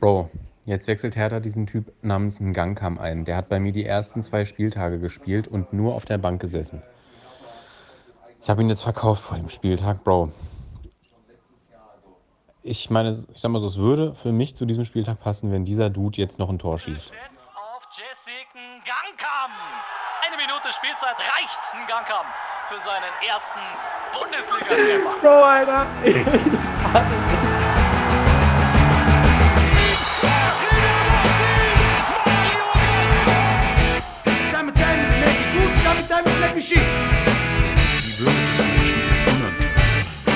Bro, jetzt wechselt Hertha diesen Typ namens Ngangkam ein. Der hat bei mir die ersten zwei Spieltage gespielt und nur auf der Bank gesessen. Ich habe ihn jetzt verkauft vor dem Spieltag, Bro. Ich meine, ich sag mal so, es würde für mich zu diesem Spieltag passen, wenn dieser Dude jetzt noch ein Tor schießt. auf Jessica Ngangkam. Eine Minute Spielzeit reicht Ngangkam für seinen ersten Bundesliga-Treffer. Bro, Alter. sometimes it make you shit. Die Würde des Menschen ist unantastbar.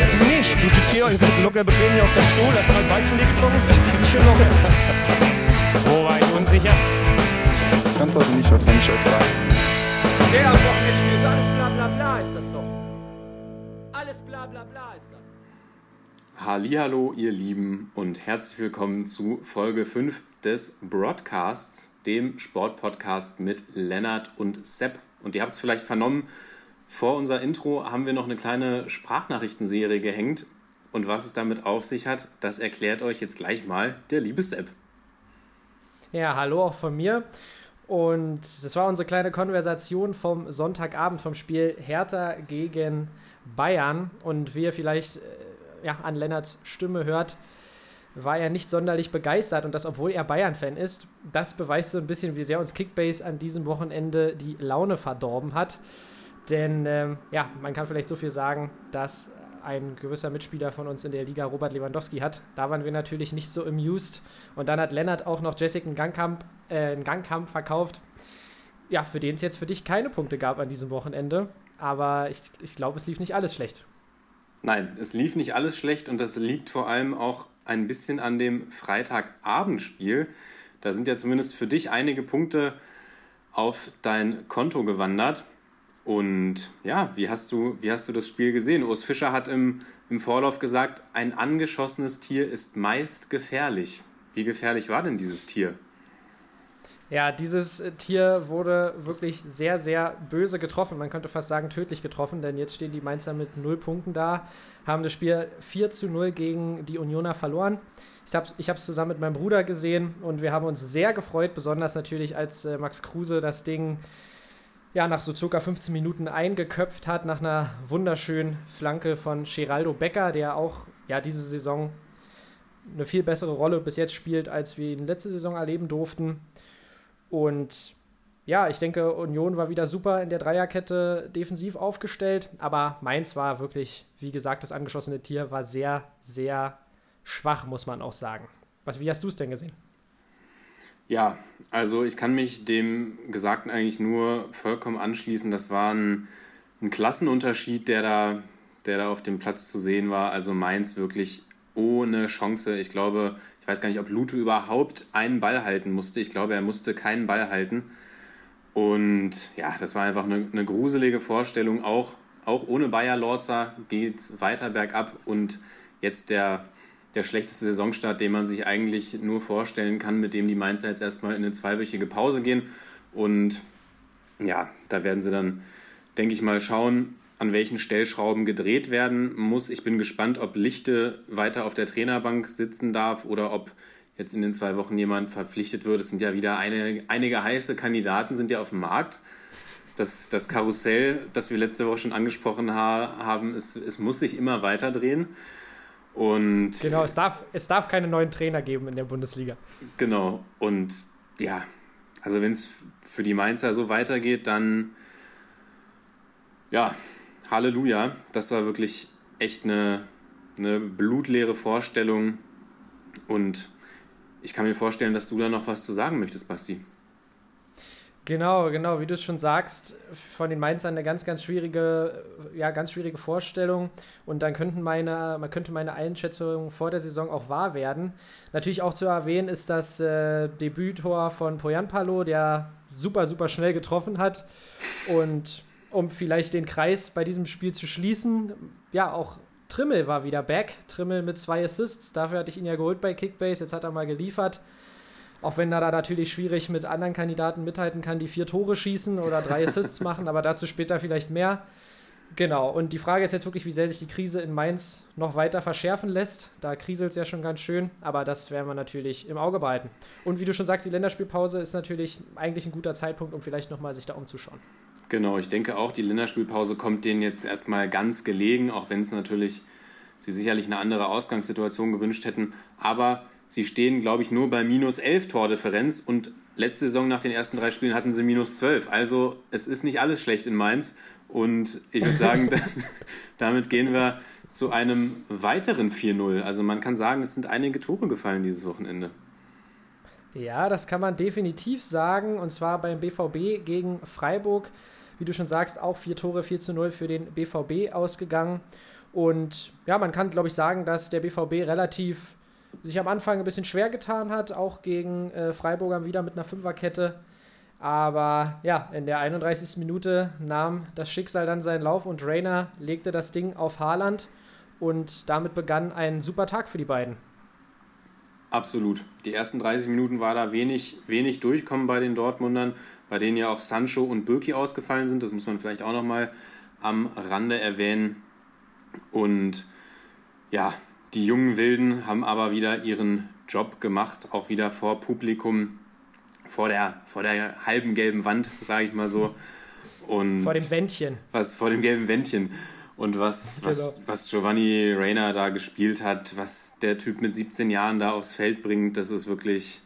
Ja, du nicht. Du sitzt hier locker bequem hier auf deinem Stuhl, hast mal Weizenbier getrunken. Ist schon locker. Wo war ich unsicher? Ich antworte nicht auf seine Frage. Der am Wochenende ist alles bla bla bla ist das doch. Alles bla bla bla ist das. Hallihallo, ihr Lieben, und herzlich willkommen zu Folge 5 des Broadcasts, dem Sportpodcast mit Lennart und Sepp. Und ihr habt es vielleicht vernommen, vor unser Intro haben wir noch eine kleine Sprachnachrichtenserie gehängt. Und was es damit auf sich hat, das erklärt euch jetzt gleich mal der liebe Sepp. Ja, hallo auch von mir. Und das war unsere kleine Konversation vom Sonntagabend vom Spiel Hertha gegen Bayern. Und wie ihr vielleicht äh, ja, an Lennarts Stimme hört, war er nicht sonderlich begeistert. Und das, obwohl er Bayern-Fan ist. Das beweist so ein bisschen, wie sehr uns Kickbase an diesem Wochenende die Laune verdorben hat. Denn ähm, ja, man kann vielleicht so viel sagen, dass ein gewisser Mitspieler von uns in der Liga, Robert Lewandowski, hat. Da waren wir natürlich nicht so amused. Und dann hat Lennart auch noch Jessica einen Gangkampf, äh, einen Gangkampf verkauft. Ja, für den es jetzt für dich keine Punkte gab an diesem Wochenende. Aber ich, ich glaube, es lief nicht alles schlecht. Nein, es lief nicht alles schlecht und das liegt vor allem auch ein bisschen an dem Freitagabendspiel. Da sind ja zumindest für dich einige Punkte auf dein Konto gewandert. Und ja, wie hast du, wie hast du das Spiel gesehen? Urs Fischer hat im, im Vorlauf gesagt, ein angeschossenes Tier ist meist gefährlich. Wie gefährlich war denn dieses Tier? Ja, dieses Tier wurde wirklich sehr, sehr böse getroffen. Man könnte fast sagen, tödlich getroffen, denn jetzt stehen die Mainzer mit null Punkten da, haben das Spiel 4 zu 0 gegen die Unioner verloren. Ich habe es ich zusammen mit meinem Bruder gesehen und wir haben uns sehr gefreut, besonders natürlich, als äh, Max Kruse das Ding ja, nach so circa 15 Minuten eingeköpft hat, nach einer wunderschönen Flanke von Geraldo Becker, der auch ja, diese Saison eine viel bessere Rolle bis jetzt spielt, als wir ihn letzte Saison erleben durften. Und ja, ich denke, Union war wieder super in der Dreierkette defensiv aufgestellt, aber Mainz war wirklich, wie gesagt, das angeschossene Tier war sehr, sehr schwach, muss man auch sagen. Was, wie hast du es denn gesehen? Ja, also ich kann mich dem Gesagten eigentlich nur vollkommen anschließen. Das war ein, ein Klassenunterschied, der da, der da auf dem Platz zu sehen war. Also Mainz wirklich ohne Chance. Ich glaube, ich weiß gar nicht, ob Lute überhaupt einen Ball halten musste. Ich glaube, er musste keinen Ball halten. Und ja, das war einfach eine, eine gruselige Vorstellung. Auch, auch ohne Bayer Lorzer geht es weiter bergab. Und jetzt der, der schlechteste Saisonstart, den man sich eigentlich nur vorstellen kann, mit dem die Mainzer jetzt erstmal in eine zweiwöchige Pause gehen. Und ja, da werden sie dann, denke ich mal, schauen, an welchen Stellschrauben gedreht werden muss. Ich bin gespannt, ob Lichte weiter auf der Trainerbank sitzen darf oder ob jetzt in den zwei Wochen jemand verpflichtet wird. Es sind ja wieder eine, einige heiße Kandidaten sind ja auf dem Markt. Das, das Karussell, das wir letzte Woche schon angesprochen ha haben, es, es muss sich immer weiter drehen. Und genau, es darf, es darf keine neuen Trainer geben in der Bundesliga. Genau. Und ja, also wenn es für die Mainzer so weitergeht, dann ja, Halleluja. Das war wirklich echt eine, eine blutleere Vorstellung. Und ich kann mir vorstellen, dass du da noch was zu sagen möchtest, Basti. Genau, genau, wie du es schon sagst, von den Mainzern eine ganz, ganz schwierige, ja, ganz schwierige Vorstellung. Und dann könnten meine, man könnte meine Einschätzung vor der Saison auch wahr werden. Natürlich auch zu erwähnen ist das äh, Debüttor von Poyan Palo, der super, super schnell getroffen hat. Und um vielleicht den Kreis bei diesem Spiel zu schließen, ja, auch Trimmel war wieder back. Trimmel mit zwei Assists. Dafür hatte ich ihn ja geholt bei Kickbase. Jetzt hat er mal geliefert. Auch wenn er da natürlich schwierig mit anderen Kandidaten mithalten kann, die vier Tore schießen oder drei Assists machen, aber dazu später vielleicht mehr. Genau, und die Frage ist jetzt wirklich, wie sehr sich die Krise in Mainz noch weiter verschärfen lässt. Da kriselt es ja schon ganz schön, aber das werden wir natürlich im Auge behalten. Und wie du schon sagst, die Länderspielpause ist natürlich eigentlich ein guter Zeitpunkt, um vielleicht nochmal sich da umzuschauen. Genau, ich denke auch, die Länderspielpause kommt denen jetzt erstmal ganz gelegen, auch wenn es natürlich sie sicherlich eine andere Ausgangssituation gewünscht hätten. Aber sie stehen, glaube ich, nur bei minus 11 Tordifferenz und letzte Saison nach den ersten drei Spielen hatten sie minus 12. Also es ist nicht alles schlecht in Mainz. Und ich würde sagen, damit gehen wir zu einem weiteren 4-0. Also man kann sagen, es sind einige Tore gefallen dieses Wochenende. Ja, das kann man definitiv sagen. Und zwar beim BVB gegen Freiburg. Wie du schon sagst, auch vier Tore, 4 zu 0 für den BVB ausgegangen. Und ja, man kann, glaube ich, sagen, dass der BVB relativ sich am Anfang ein bisschen schwer getan hat, auch gegen äh, Freiburger wieder mit einer Fünferkette. Aber ja, in der 31. Minute nahm das Schicksal dann seinen Lauf und Rainer legte das Ding auf Haaland und damit begann ein super Tag für die beiden. Absolut. Die ersten 30 Minuten war da wenig, wenig Durchkommen bei den Dortmundern, bei denen ja auch Sancho und Birki ausgefallen sind. Das muss man vielleicht auch nochmal am Rande erwähnen. Und ja, die jungen Wilden haben aber wieder ihren Job gemacht, auch wieder vor Publikum vor der, vor der halben gelben Wand, sage ich mal so. Und vor dem Wändchen. Was, vor dem gelben Wändchen. Und was, was, genau. was Giovanni Reina da gespielt hat, was der Typ mit 17 Jahren da aufs Feld bringt, das ist wirklich,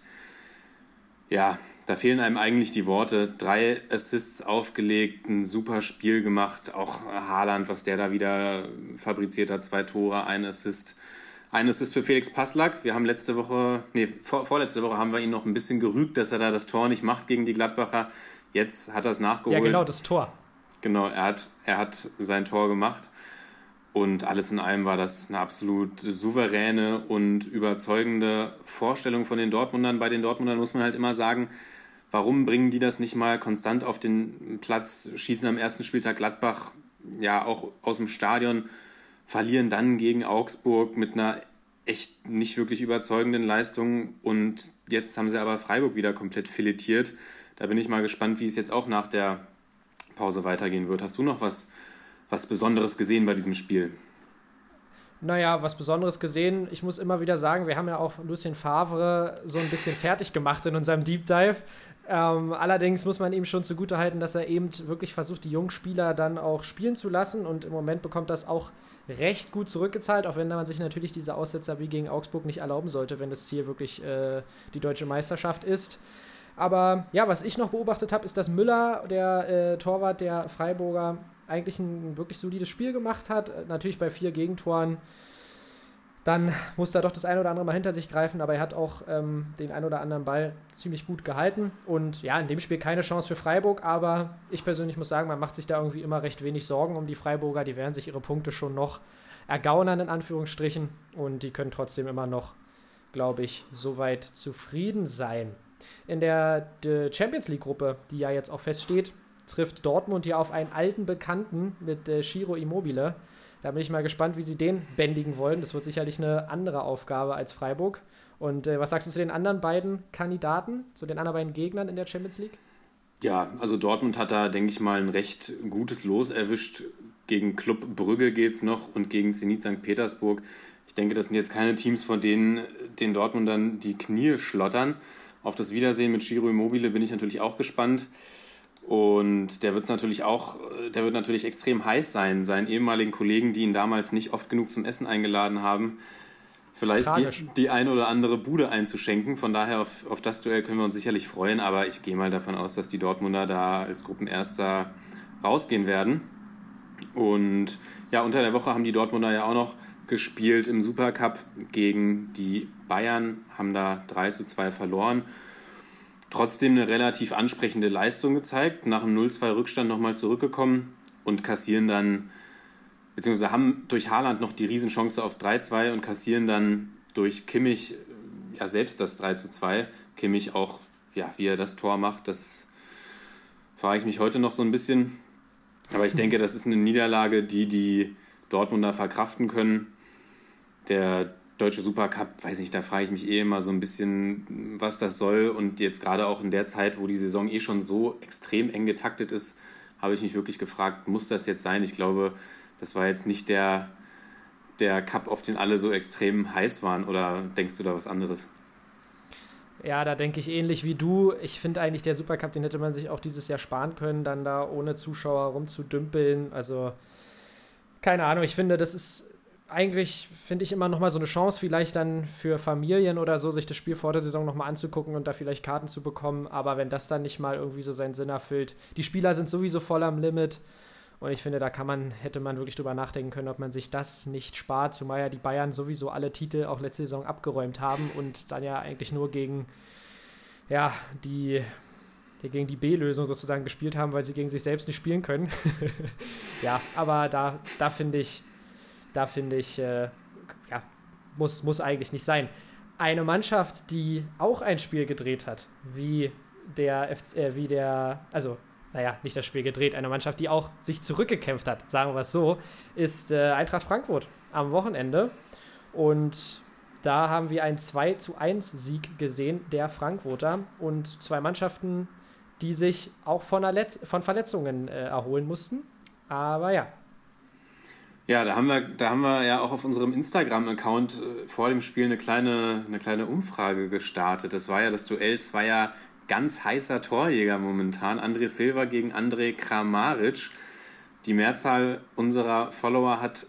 ja, da fehlen einem eigentlich die Worte. Drei Assists aufgelegt, ein super Spiel gemacht. Auch Haaland, was der da wieder fabriziert hat, zwei Tore, ein Assist. Eines ist für Felix Passlack. Wir haben letzte Woche, nee, vor, vorletzte Woche haben wir ihn noch ein bisschen gerügt, dass er da das Tor nicht macht gegen die Gladbacher. Jetzt hat er es nachgeholt. Ja, genau, das Tor. Genau, er hat, er hat sein Tor gemacht. Und alles in allem war das eine absolut souveräne und überzeugende Vorstellung von den Dortmundern. Bei den Dortmundern muss man halt immer sagen, warum bringen die das nicht mal konstant auf den Platz, schießen am ersten Spieltag Gladbach ja auch aus dem Stadion verlieren dann gegen Augsburg mit einer echt nicht wirklich überzeugenden Leistung und jetzt haben sie aber Freiburg wieder komplett filetiert. Da bin ich mal gespannt, wie es jetzt auch nach der Pause weitergehen wird. Hast du noch was, was Besonderes gesehen bei diesem Spiel? Naja, was Besonderes gesehen. Ich muss immer wieder sagen, wir haben ja auch Lucien Favre so ein bisschen fertig gemacht in unserem Deep Dive. Ähm, allerdings muss man ihm schon zugutehalten, dass er eben wirklich versucht, die jungen Spieler dann auch spielen zu lassen. Und im Moment bekommt das auch recht gut zurückgezahlt, auch wenn man sich natürlich diese Aussetzer wie gegen Augsburg nicht erlauben sollte, wenn das Ziel wirklich äh, die deutsche Meisterschaft ist. Aber ja, was ich noch beobachtet habe, ist, dass Müller, der äh, Torwart der Freiburger, eigentlich ein wirklich solides Spiel gemacht hat. Natürlich bei vier Gegentoren dann muss er doch das eine oder andere mal hinter sich greifen, aber er hat auch ähm, den ein oder anderen Ball ziemlich gut gehalten. Und ja, in dem Spiel keine Chance für Freiburg, aber ich persönlich muss sagen, man macht sich da irgendwie immer recht wenig Sorgen um die Freiburger. Die werden sich ihre Punkte schon noch ergaunern, in Anführungsstrichen. Und die können trotzdem immer noch, glaube ich, soweit zufrieden sein. In der Champions League-Gruppe, die ja jetzt auch feststeht, trifft Dortmund ja auf einen alten Bekannten mit äh, Shiro Immobile. Da bin ich mal gespannt, wie sie den bändigen wollen. Das wird sicherlich eine andere Aufgabe als Freiburg. Und äh, was sagst du zu den anderen beiden Kandidaten, zu den anderen beiden Gegnern in der Champions League? Ja, also Dortmund hat da, denke ich mal, ein recht gutes Los erwischt. Gegen Club Brügge geht es noch und gegen Zenit St. Petersburg. Ich denke, das sind jetzt keine Teams, von denen den Dortmundern die Knie schlottern. Auf das Wiedersehen mit Giro Immobile bin ich natürlich auch gespannt. Und der wird natürlich auch, der wird natürlich extrem heiß sein, seinen ehemaligen Kollegen, die ihn damals nicht oft genug zum Essen eingeladen haben, vielleicht die, die ein oder andere Bude einzuschenken. Von daher auf, auf das Duell können wir uns sicherlich freuen, aber ich gehe mal davon aus, dass die Dortmunder da als Gruppenerster rausgehen werden. Und ja, unter der Woche haben die Dortmunder ja auch noch gespielt im Supercup gegen die Bayern, haben da 3 zu 2 verloren trotzdem eine relativ ansprechende Leistung gezeigt, nach einem 0-2-Rückstand nochmal zurückgekommen und kassieren dann, beziehungsweise haben durch Haaland noch die Riesenchance aufs 3-2 und kassieren dann durch Kimmich ja selbst das 3-2. Kimmich auch, ja, wie er das Tor macht, das frage ich mich heute noch so ein bisschen. Aber ich denke, das ist eine Niederlage, die die Dortmunder verkraften können. Der Deutsche Supercup, weiß nicht, da frage ich mich eh immer so ein bisschen, was das soll. Und jetzt gerade auch in der Zeit, wo die Saison eh schon so extrem eng getaktet ist, habe ich mich wirklich gefragt, muss das jetzt sein? Ich glaube, das war jetzt nicht der, der Cup, auf den alle so extrem heiß waren. Oder denkst du da was anderes? Ja, da denke ich ähnlich wie du. Ich finde eigentlich, der Supercup, den hätte man sich auch dieses Jahr sparen können, dann da ohne Zuschauer rumzudümpeln. Also, keine Ahnung, ich finde, das ist eigentlich, finde ich, immer nochmal so eine Chance, vielleicht dann für Familien oder so, sich das Spiel vor der Saison nochmal anzugucken und da vielleicht Karten zu bekommen. Aber wenn das dann nicht mal irgendwie so seinen Sinn erfüllt, die Spieler sind sowieso voll am Limit. Und ich finde, da kann man, hätte man wirklich drüber nachdenken können, ob man sich das nicht spart, zumal ja die Bayern sowieso alle Titel auch letzte Saison abgeräumt haben und dann ja eigentlich nur gegen, ja, die, die gegen die B-Lösung sozusagen gespielt haben, weil sie gegen sich selbst nicht spielen können. ja, aber da, da finde ich, da finde ich, äh, ja, muss, muss eigentlich nicht sein. Eine Mannschaft, die auch ein Spiel gedreht hat, wie der, äh, wie der, also naja, nicht das Spiel gedreht, eine Mannschaft, die auch sich zurückgekämpft hat, sagen wir es so, ist äh, Eintracht Frankfurt am Wochenende. Und da haben wir einen 2 zu 1 Sieg gesehen der Frankfurter und zwei Mannschaften, die sich auch von, von Verletzungen äh, erholen mussten. Aber ja. Ja, da haben wir, da haben wir ja auch auf unserem Instagram-Account äh, vor dem Spiel eine kleine, eine kleine Umfrage gestartet. Das war ja das Duell zweier ganz heißer Torjäger momentan. André Silva gegen André Kramaric. Die Mehrzahl unserer Follower hat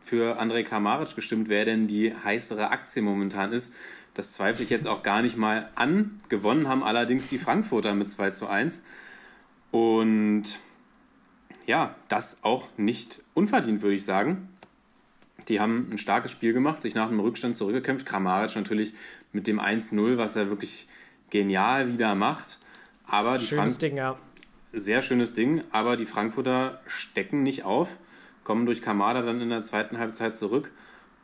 für André Kramaric gestimmt, wer denn die heißere Aktie momentan ist. Das zweifle ich jetzt auch gar nicht mal an. Gewonnen haben allerdings die Frankfurter mit 2 zu 1. Und ja, das auch nicht unverdient, würde ich sagen. Die haben ein starkes Spiel gemacht, sich nach einem Rückstand zurückgekämpft. Kramaric natürlich mit dem 1-0, was er wirklich genial wieder macht. Aber die schönes Frank Ding, ja. Sehr schönes Ding, aber die Frankfurter stecken nicht auf, kommen durch Kamada dann in der zweiten Halbzeit zurück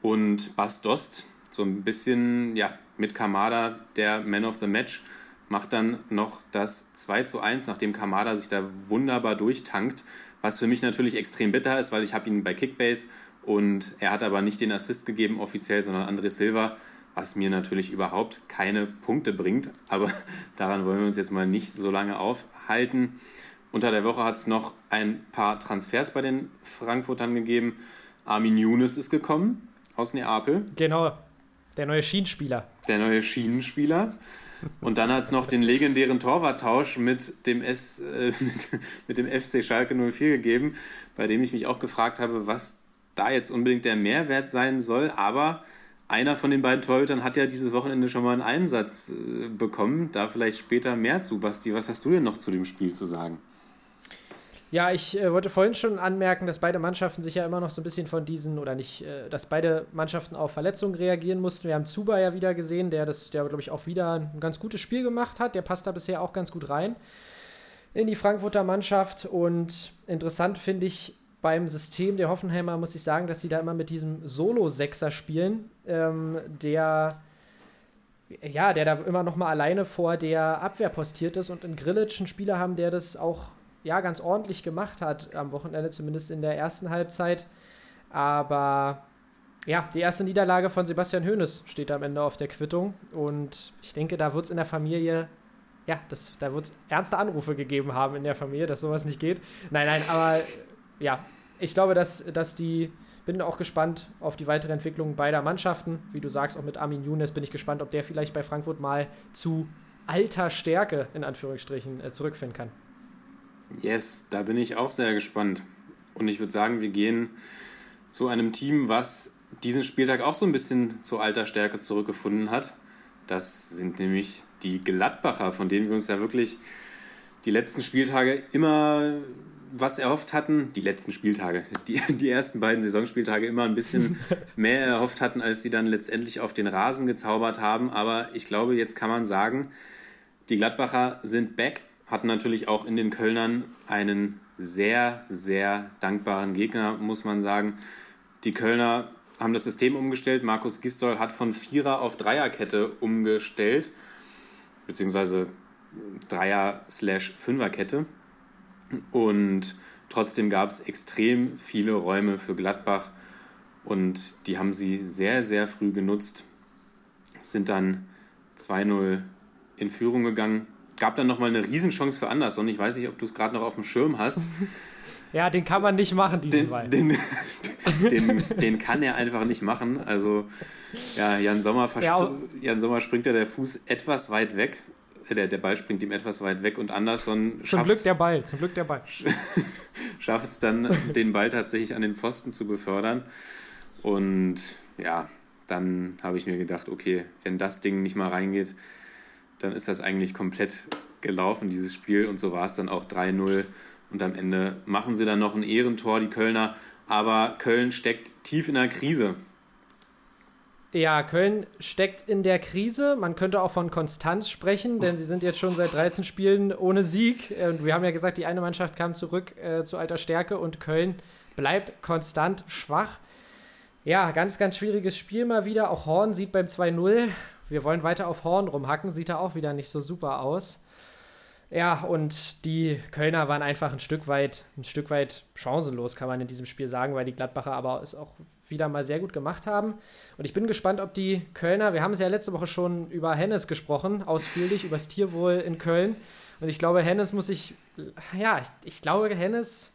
und Bas Dost, so ein bisschen, ja, mit Kamada der Man of the Match, macht dann noch das 2 zu 1, nachdem Kamada sich da wunderbar durchtankt, was für mich natürlich extrem bitter ist, weil ich habe ihn bei Kickbase und er hat aber nicht den Assist gegeben offiziell, sondern André Silva was mir natürlich überhaupt keine Punkte bringt. Aber daran wollen wir uns jetzt mal nicht so lange aufhalten. Unter der Woche hat es noch ein paar Transfers bei den Frankfurtern gegeben. Armin Younes ist gekommen aus Neapel. Genau, der neue Schienenspieler. Der neue Schienenspieler. Und dann hat es noch den legendären Torwarttausch mit dem, S, äh, mit, mit dem FC Schalke 04 gegeben, bei dem ich mich auch gefragt habe, was da jetzt unbedingt der Mehrwert sein soll. Aber einer von den beiden Torhütern hat ja dieses Wochenende schon mal einen Einsatz äh, bekommen. Da vielleicht später mehr zu. Basti, was hast du denn noch zu dem Spiel zu sagen? Ja, ich äh, wollte vorhin schon anmerken, dass beide Mannschaften sich ja immer noch so ein bisschen von diesen, oder nicht, äh, dass beide Mannschaften auf Verletzungen reagieren mussten. Wir haben Zuba ja wieder gesehen, der das, der glaube ich auch wieder ein ganz gutes Spiel gemacht hat. Der passt da bisher auch ganz gut rein in die Frankfurter Mannschaft. Und interessant finde ich beim System der Hoffenheimer muss ich sagen, dass sie da immer mit diesem Solo-Sechser spielen, ähm, der ja, der da immer noch mal alleine vor der Abwehr postiert ist und in Grillitsch einen Spieler haben, der das auch ja ganz ordentlich gemacht hat am Wochenende, zumindest in der ersten Halbzeit. Aber ja, die erste Niederlage von Sebastian Hoeneß steht am Ende auf der Quittung und ich denke, da wird es in der Familie ja, das, da wird es ernste Anrufe gegeben haben in der Familie, dass sowas nicht geht. Nein, nein, aber ja, ich glaube, dass, dass die, bin auch gespannt auf die weitere Entwicklung beider Mannschaften. Wie du sagst, auch mit Armin Younes bin ich gespannt, ob der vielleicht bei Frankfurt mal zu alter Stärke in Anführungsstrichen äh, zurückfinden kann. Yes, da bin ich auch sehr gespannt. Und ich würde sagen, wir gehen zu einem Team, was diesen Spieltag auch so ein bisschen zu alter Stärke zurückgefunden hat. Das sind nämlich die Gladbacher, von denen wir uns ja wirklich die letzten Spieltage immer was erhofft hatten, die letzten Spieltage, die, die ersten beiden Saisonspieltage immer ein bisschen mehr erhofft hatten, als sie dann letztendlich auf den Rasen gezaubert haben. Aber ich glaube, jetzt kann man sagen, die Gladbacher sind back, hatten natürlich auch in den Kölnern einen sehr, sehr dankbaren Gegner, muss man sagen. Die Kölner haben das System umgestellt. Markus Gistol hat von Vierer auf Dreierkette umgestellt, beziehungsweise Dreier-Fünferkette. Und trotzdem gab es extrem viele Räume für Gladbach und die haben sie sehr, sehr früh genutzt, sind dann 2-0 in Führung gegangen gab dann nochmal eine Riesenchance für Anderson. Ich weiß nicht, ob du es gerade noch auf dem Schirm hast. Ja, den kann man nicht machen, diesen Den, Ball. den, den, den kann er einfach nicht machen. Also, ja, Jan Sommer, Ja, Jan Sommer springt ja der Fuß etwas weit weg. Äh, Der, der Ball springt ihm etwas weit weg und Anderson zum Glück der Ball, zum Glück der Ball. schafft es dann, den Ball tatsächlich an den Pfosten zu befördern. Und ja, dann habe ich mir gedacht, okay, wenn das Ding nicht mal reingeht, dann ist das eigentlich komplett gelaufen, dieses Spiel. Und so war es dann auch 3-0. Und am Ende machen sie dann noch ein Ehrentor, die Kölner. Aber Köln steckt tief in der Krise. Ja, Köln steckt in der Krise. Man könnte auch von Konstanz sprechen, denn sie sind jetzt schon seit 13 Spielen ohne Sieg. Und wir haben ja gesagt, die eine Mannschaft kam zurück äh, zu alter Stärke und Köln bleibt konstant schwach. Ja, ganz, ganz schwieriges Spiel mal wieder. Auch Horn sieht beim 2-0. Wir wollen weiter auf Horn rumhacken, sieht da auch wieder nicht so super aus. Ja, und die Kölner waren einfach ein Stück weit, ein Stück weit chancenlos, kann man in diesem Spiel sagen, weil die Gladbacher aber es auch wieder mal sehr gut gemacht haben. Und ich bin gespannt, ob die Kölner, wir haben es ja letzte Woche schon über Hennes gesprochen, ausführlich, über das Tierwohl in Köln. Und ich glaube, Hennes muss sich, ja, ich, ich glaube, Hennes,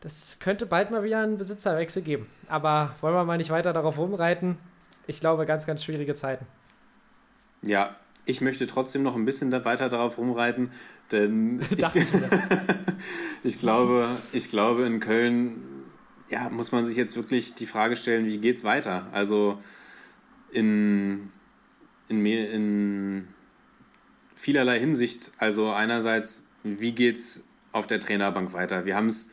das könnte bald mal wieder einen Besitzerwechsel geben. Aber wollen wir mal nicht weiter darauf rumreiten. Ich glaube, ganz, ganz schwierige Zeiten. Ja, ich möchte trotzdem noch ein bisschen weiter darauf rumreiten, denn ich, ich glaube, ich glaube, in Köln ja, muss man sich jetzt wirklich die Frage stellen, wie geht's weiter? Also in, in, in vielerlei Hinsicht. Also einerseits, wie geht's auf der Trainerbank weiter? Wir haben es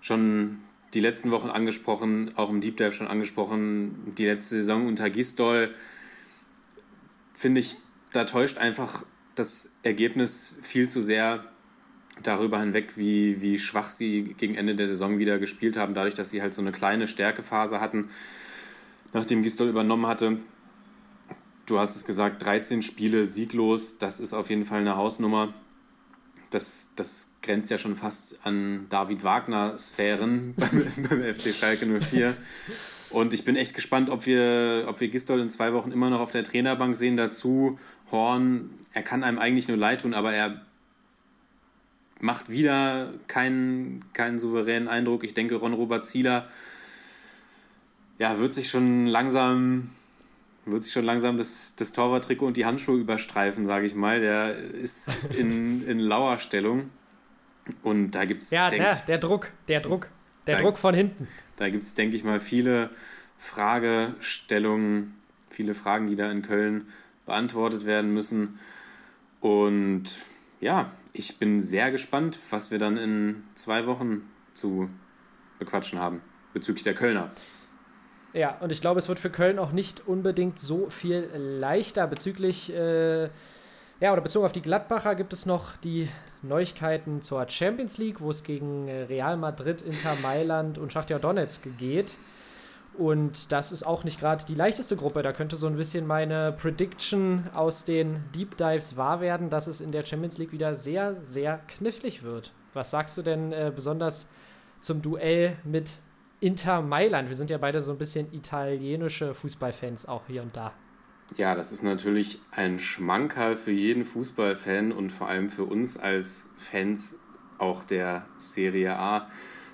schon die letzten Wochen angesprochen, auch im Deep Dive schon angesprochen, die letzte Saison unter Gisdol finde ich, da täuscht einfach das Ergebnis viel zu sehr darüber hinweg, wie, wie schwach sie gegen Ende der Saison wieder gespielt haben, dadurch, dass sie halt so eine kleine Stärkephase hatten, nachdem Gistol übernommen hatte. Du hast es gesagt, 13 Spiele sieglos, das ist auf jeden Fall eine Hausnummer. Das, das grenzt ja schon fast an David Wagner-Sphären beim, beim FC Schalke 04. Und ich bin echt gespannt, ob wir, ob wir Gistol in zwei Wochen immer noch auf der Trainerbank sehen. Dazu Horn, er kann einem eigentlich nur leid tun, aber er macht wieder keinen, keinen souveränen Eindruck. Ich denke, Ron-Robert Zieler ja, wird sich schon langsam wird sich schon langsam das, das Torwarttrikot und die Handschuhe überstreifen, sage ich mal. Der ist in, in lauer Stellung. Und da gibt es, Ja, der, der Druck, der Druck, der Dank. Druck von hinten. da gibt's, denke ich mal, viele Fragestellungen, viele Fragen, die da in Köln beantwortet werden müssen. Und ja, ich bin sehr gespannt, was wir dann in zwei Wochen zu bequatschen haben bezüglich der Kölner. Ja, und ich glaube, es wird für Köln auch nicht unbedingt so viel leichter. Bezüglich, äh, ja, oder bezogen auf die Gladbacher gibt es noch die Neuigkeiten zur Champions League, wo es gegen äh, Real Madrid, Inter Mailand und Schachtja Donetsk geht. Und das ist auch nicht gerade die leichteste Gruppe. Da könnte so ein bisschen meine Prediction aus den Deep Dives wahr werden, dass es in der Champions League wieder sehr, sehr knifflig wird. Was sagst du denn äh, besonders zum Duell mit Inter Mailand? Wir sind ja beide so ein bisschen italienische Fußballfans auch hier und da. Ja, das ist natürlich ein Schmankerl für jeden Fußballfan und vor allem für uns als Fans auch der Serie A.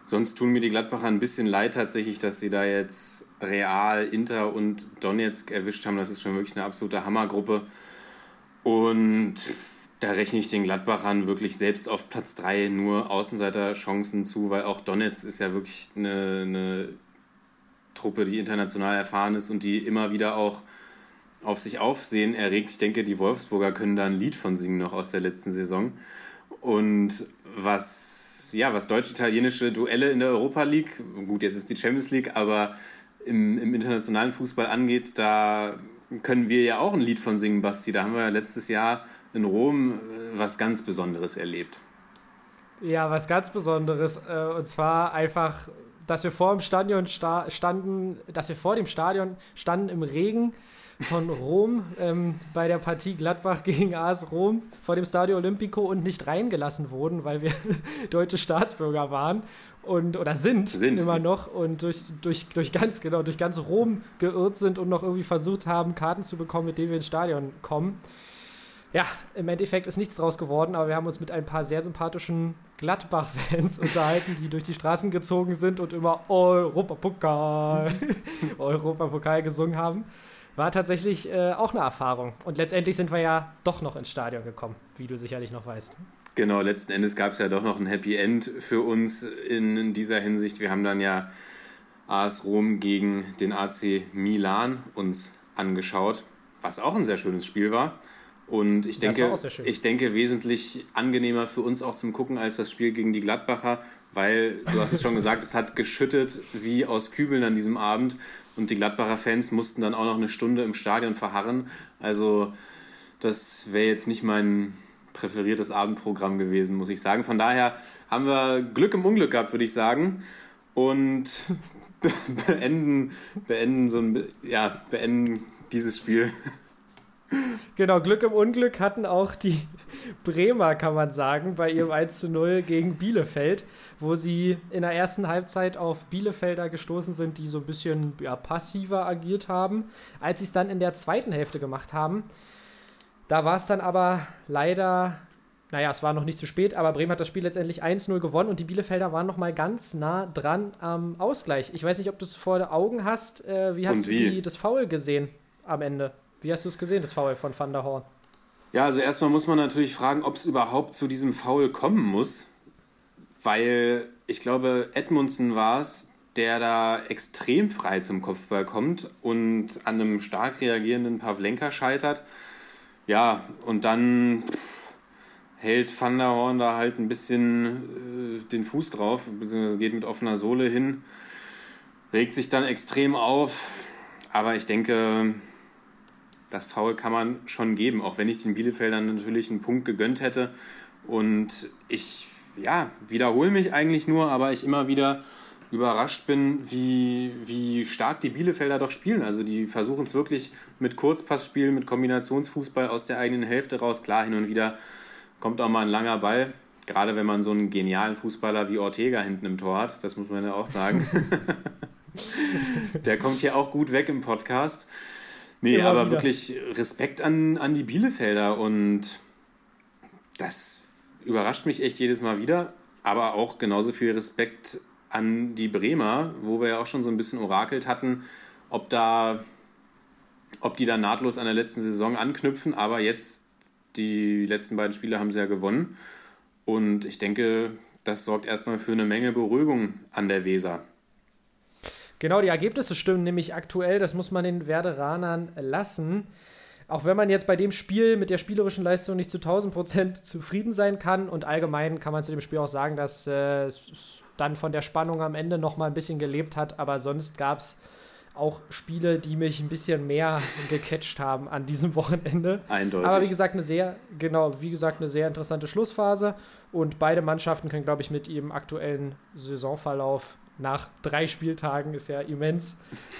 Sonst tun mir die Gladbacher ein bisschen leid tatsächlich, dass sie da jetzt Real, Inter und Donetsk erwischt haben. Das ist schon wirklich eine absolute Hammergruppe. Und da rechne ich den Gladbachern wirklich selbst auf Platz 3 nur Außenseiterchancen zu, weil auch Donetsk ist ja wirklich eine, eine Truppe, die international erfahren ist und die immer wieder auch auf sich Aufsehen erregt. Ich denke, die Wolfsburger können da ein Lied von singen noch aus der letzten Saison. Und was, ja, was deutsch-italienische Duelle in der Europa League, gut, jetzt ist die Champions League, aber im, im internationalen Fußball angeht, da können wir ja auch ein Lied von singen, Basti. Da haben wir letztes Jahr in Rom äh, was ganz Besonderes erlebt. Ja, was ganz Besonderes. Äh, und zwar einfach, dass wir vor dem Stadion sta standen, dass wir vor dem Stadion standen im Regen von Rom ähm, bei der Partie Gladbach gegen AS Rom vor dem Stadio Olimpico und nicht reingelassen wurden, weil wir deutsche Staatsbürger waren und oder sind, Sind. immer noch und durch, durch, durch ganz genau durch ganz Rom geirrt sind und noch irgendwie versucht haben Karten zu bekommen, mit denen wir ins Stadion kommen. ja, im Endeffekt ist nichts draus geworden, aber wir haben uns mit ein paar sehr sympathischen Gladbach-Fans unterhalten, die durch die Straßen gezogen sind und immer Europapokal, Europapokal gesungen haben. War tatsächlich äh, auch eine Erfahrung. Und letztendlich sind wir ja doch noch ins Stadion gekommen, wie du sicherlich noch weißt. Genau, letzten Endes gab es ja doch noch ein Happy End für uns in dieser Hinsicht. Wir haben dann ja AS Rom gegen den AC Milan uns angeschaut, was auch ein sehr schönes Spiel war. Und ich denke, ich denke, wesentlich angenehmer für uns auch zum Gucken als das Spiel gegen die Gladbacher, weil du hast es schon gesagt, es hat geschüttet wie aus Kübeln an diesem Abend und die Gladbacher Fans mussten dann auch noch eine Stunde im Stadion verharren. Also das wäre jetzt nicht mein präferiertes Abendprogramm gewesen, muss ich sagen. Von daher haben wir Glück im Unglück gehabt, würde ich sagen. Und beenden, beenden so ein, ja, beenden dieses Spiel Genau, Glück im Unglück hatten auch die Bremer, kann man sagen, bei ihrem 1 zu 0 gegen Bielefeld, wo sie in der ersten Halbzeit auf Bielefelder gestoßen sind, die so ein bisschen ja, passiver agiert haben. Als sie es dann in der zweiten Hälfte gemacht haben, da war es dann aber leider, naja, es war noch nicht zu spät, aber Bremen hat das Spiel letztendlich 1-0 gewonnen und die Bielefelder waren noch mal ganz nah dran am Ausgleich. Ich weiß nicht, ob du es vor Augen hast. Äh, wie hast wie? du die, das Foul gesehen am Ende? Wie hast du es gesehen, das Foul von Van der Horn? Ja, also erstmal muss man natürlich fragen, ob es überhaupt zu diesem Foul kommen muss, weil ich glaube, Edmundsen war es, der da extrem frei zum Kopfball kommt und an einem stark reagierenden Pavlenka scheitert. Ja, und dann hält Van der Horn da halt ein bisschen äh, den Fuß drauf, beziehungsweise geht mit offener Sohle hin, regt sich dann extrem auf. Aber ich denke, das Foul kann man schon geben, auch wenn ich den Bielefeldern natürlich einen Punkt gegönnt hätte. Und ich, ja, wiederhole mich eigentlich nur, aber ich immer wieder überrascht bin, wie, wie stark die Bielefelder doch spielen. Also die versuchen es wirklich mit Kurzpassspielen, mit Kombinationsfußball aus der eigenen Hälfte raus. Klar, hin und wieder kommt auch mal ein langer Ball. Gerade wenn man so einen genialen Fußballer wie Ortega hinten im Tor hat, das muss man ja auch sagen. der kommt hier auch gut weg im Podcast. Nee, aber wieder. wirklich Respekt an, an die Bielefelder und das überrascht mich echt jedes Mal wieder. Aber auch genauso viel Respekt an die Bremer, wo wir ja auch schon so ein bisschen orakelt hatten, ob da, ob die da nahtlos an der letzten Saison anknüpfen. Aber jetzt, die letzten beiden Spiele haben sie ja gewonnen. Und ich denke, das sorgt erstmal für eine Menge Beruhigung an der Weser. Genau, die Ergebnisse stimmen nämlich aktuell, das muss man den Werderanern lassen. Auch wenn man jetzt bei dem Spiel mit der spielerischen Leistung nicht zu 1000 Prozent zufrieden sein kann und allgemein kann man zu dem Spiel auch sagen, dass äh, es dann von der Spannung am Ende noch mal ein bisschen gelebt hat, aber sonst gab es auch Spiele, die mich ein bisschen mehr gecatcht haben an diesem Wochenende. Eindeutig. Aber wie gesagt, eine sehr, genau, wie gesagt, eine sehr interessante Schlussphase und beide Mannschaften können, glaube ich, mit ihrem aktuellen Saisonverlauf nach drei Spieltagen ist ja immens,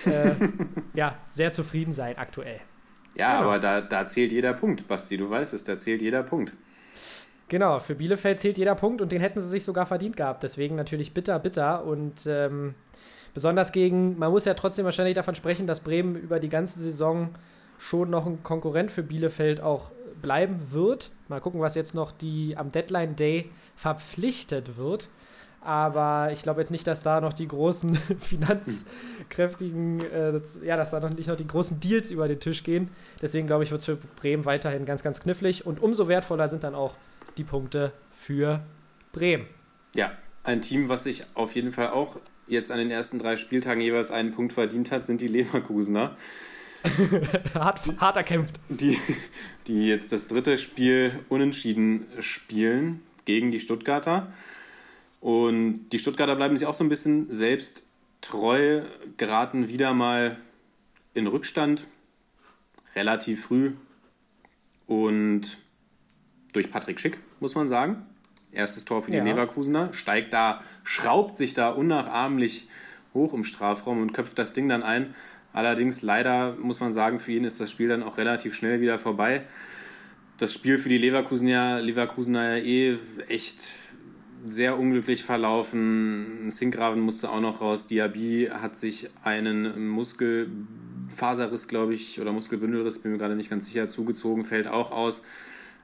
äh, ja, sehr zufrieden sein aktuell. Ja, genau. aber da, da zählt jeder Punkt, Basti, du weißt es, da zählt jeder Punkt. Genau, für Bielefeld zählt jeder Punkt und den hätten sie sich sogar verdient gehabt. Deswegen natürlich bitter, bitter und ähm, besonders gegen, man muss ja trotzdem wahrscheinlich davon sprechen, dass Bremen über die ganze Saison schon noch ein Konkurrent für Bielefeld auch bleiben wird. Mal gucken, was jetzt noch die am Deadline Day verpflichtet wird. Aber ich glaube jetzt nicht, dass da noch die großen finanzkräftigen, äh, das, ja, dass da noch nicht noch die großen Deals über den Tisch gehen. Deswegen glaube ich, wird es für Bremen weiterhin ganz, ganz knifflig. Und umso wertvoller sind dann auch die Punkte für Bremen. Ja, ein Team, was sich auf jeden Fall auch jetzt an den ersten drei Spieltagen jeweils einen Punkt verdient hat, sind die Leverkusener. hart, hart erkämpft. Die, die jetzt das dritte Spiel unentschieden spielen gegen die Stuttgarter. Und die Stuttgarter bleiben sich auch so ein bisschen selbst treu, geraten wieder mal in Rückstand, relativ früh. Und durch Patrick Schick, muss man sagen. Erstes Tor für die ja. Leverkusener. Steigt da, schraubt sich da unnachahmlich hoch im Strafraum und köpft das Ding dann ein. Allerdings leider muss man sagen, für ihn ist das Spiel dann auch relativ schnell wieder vorbei. Das Spiel für die Leverkusener, Leverkusener ja eh echt sehr unglücklich verlaufen. Sinkgraven musste auch noch raus. Diaby hat sich einen Muskelfaserriss, glaube ich, oder Muskelbündelriss, bin mir gerade nicht ganz sicher, zugezogen, fällt auch aus.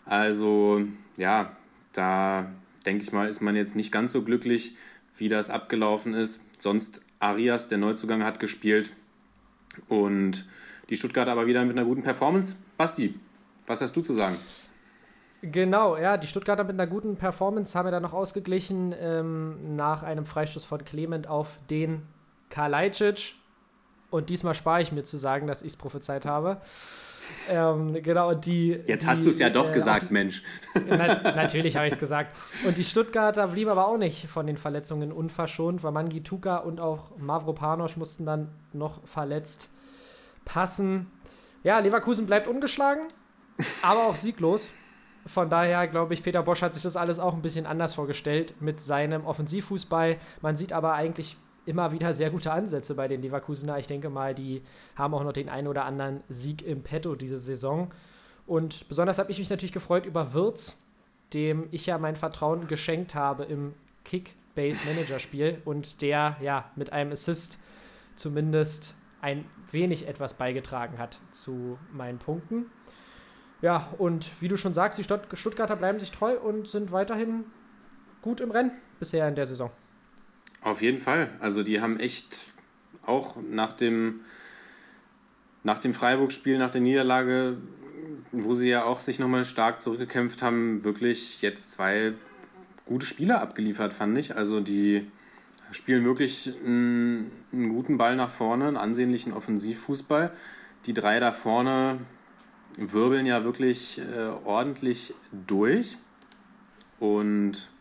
Also ja, da denke ich mal, ist man jetzt nicht ganz so glücklich, wie das abgelaufen ist. Sonst Arias, der Neuzugang, hat gespielt. Und die Stuttgarter aber wieder mit einer guten Performance. Basti, was hast du zu sagen? Genau, ja, die Stuttgarter mit einer guten Performance haben ja dann noch ausgeglichen ähm, nach einem Freistoß von Clement auf den Kalajdzic. Und diesmal spare ich mir zu sagen, dass ich es prophezeit habe. Ähm, genau, und die. Jetzt die, hast du es ja doch äh, gesagt, Mensch. Na, natürlich habe ich es gesagt. Und die Stuttgarter blieben aber auch nicht von den Verletzungen unverschont, weil Mangi Tuka und auch Mavropanos mussten dann noch verletzt passen. Ja, Leverkusen bleibt ungeschlagen, aber auch sieglos. Von daher glaube ich, Peter Bosch hat sich das alles auch ein bisschen anders vorgestellt mit seinem Offensivfußball. Man sieht aber eigentlich immer wieder sehr gute Ansätze bei den Leverkusener. Ich denke mal, die haben auch noch den einen oder anderen Sieg im Petto diese Saison. Und besonders habe ich mich natürlich gefreut über Wirtz, dem ich ja mein Vertrauen geschenkt habe im Kick-Base-Manager-Spiel und der ja mit einem Assist zumindest ein wenig etwas beigetragen hat zu meinen Punkten. Ja, und wie du schon sagst, die Stutt Stuttgarter bleiben sich treu und sind weiterhin gut im Rennen bisher in der Saison. Auf jeden Fall. Also die haben echt auch nach dem, nach dem Freiburg-Spiel, nach der Niederlage, wo sie ja auch sich nochmal stark zurückgekämpft haben, wirklich jetzt zwei gute Spieler abgeliefert, fand ich. Also die spielen wirklich einen, einen guten Ball nach vorne, einen ansehnlichen Offensivfußball. Die drei da vorne wirbeln ja wirklich äh, ordentlich durch. Und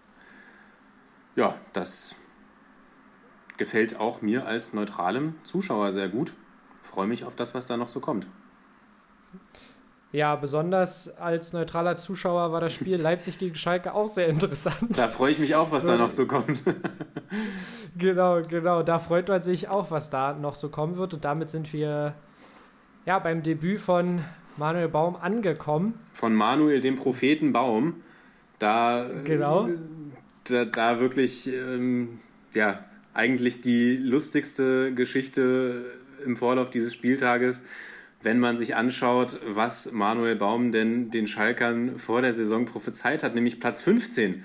ja, das gefällt auch mir als neutralem Zuschauer sehr gut. Freue mich auf das, was da noch so kommt. Ja, besonders als neutraler Zuschauer war das Spiel Leipzig gegen Schalke auch sehr interessant. Da freue ich mich auch, was da noch so kommt. genau, genau. Da freut man sich auch, was da noch so kommen wird. Und damit sind wir ja beim Debüt von Manuel Baum angekommen. Von Manuel, dem Propheten Baum. Da, genau. da, da wirklich, ähm, ja, eigentlich die lustigste Geschichte im Vorlauf dieses Spieltages, wenn man sich anschaut, was Manuel Baum denn den Schalkern vor der Saison prophezeit hat, nämlich Platz 15.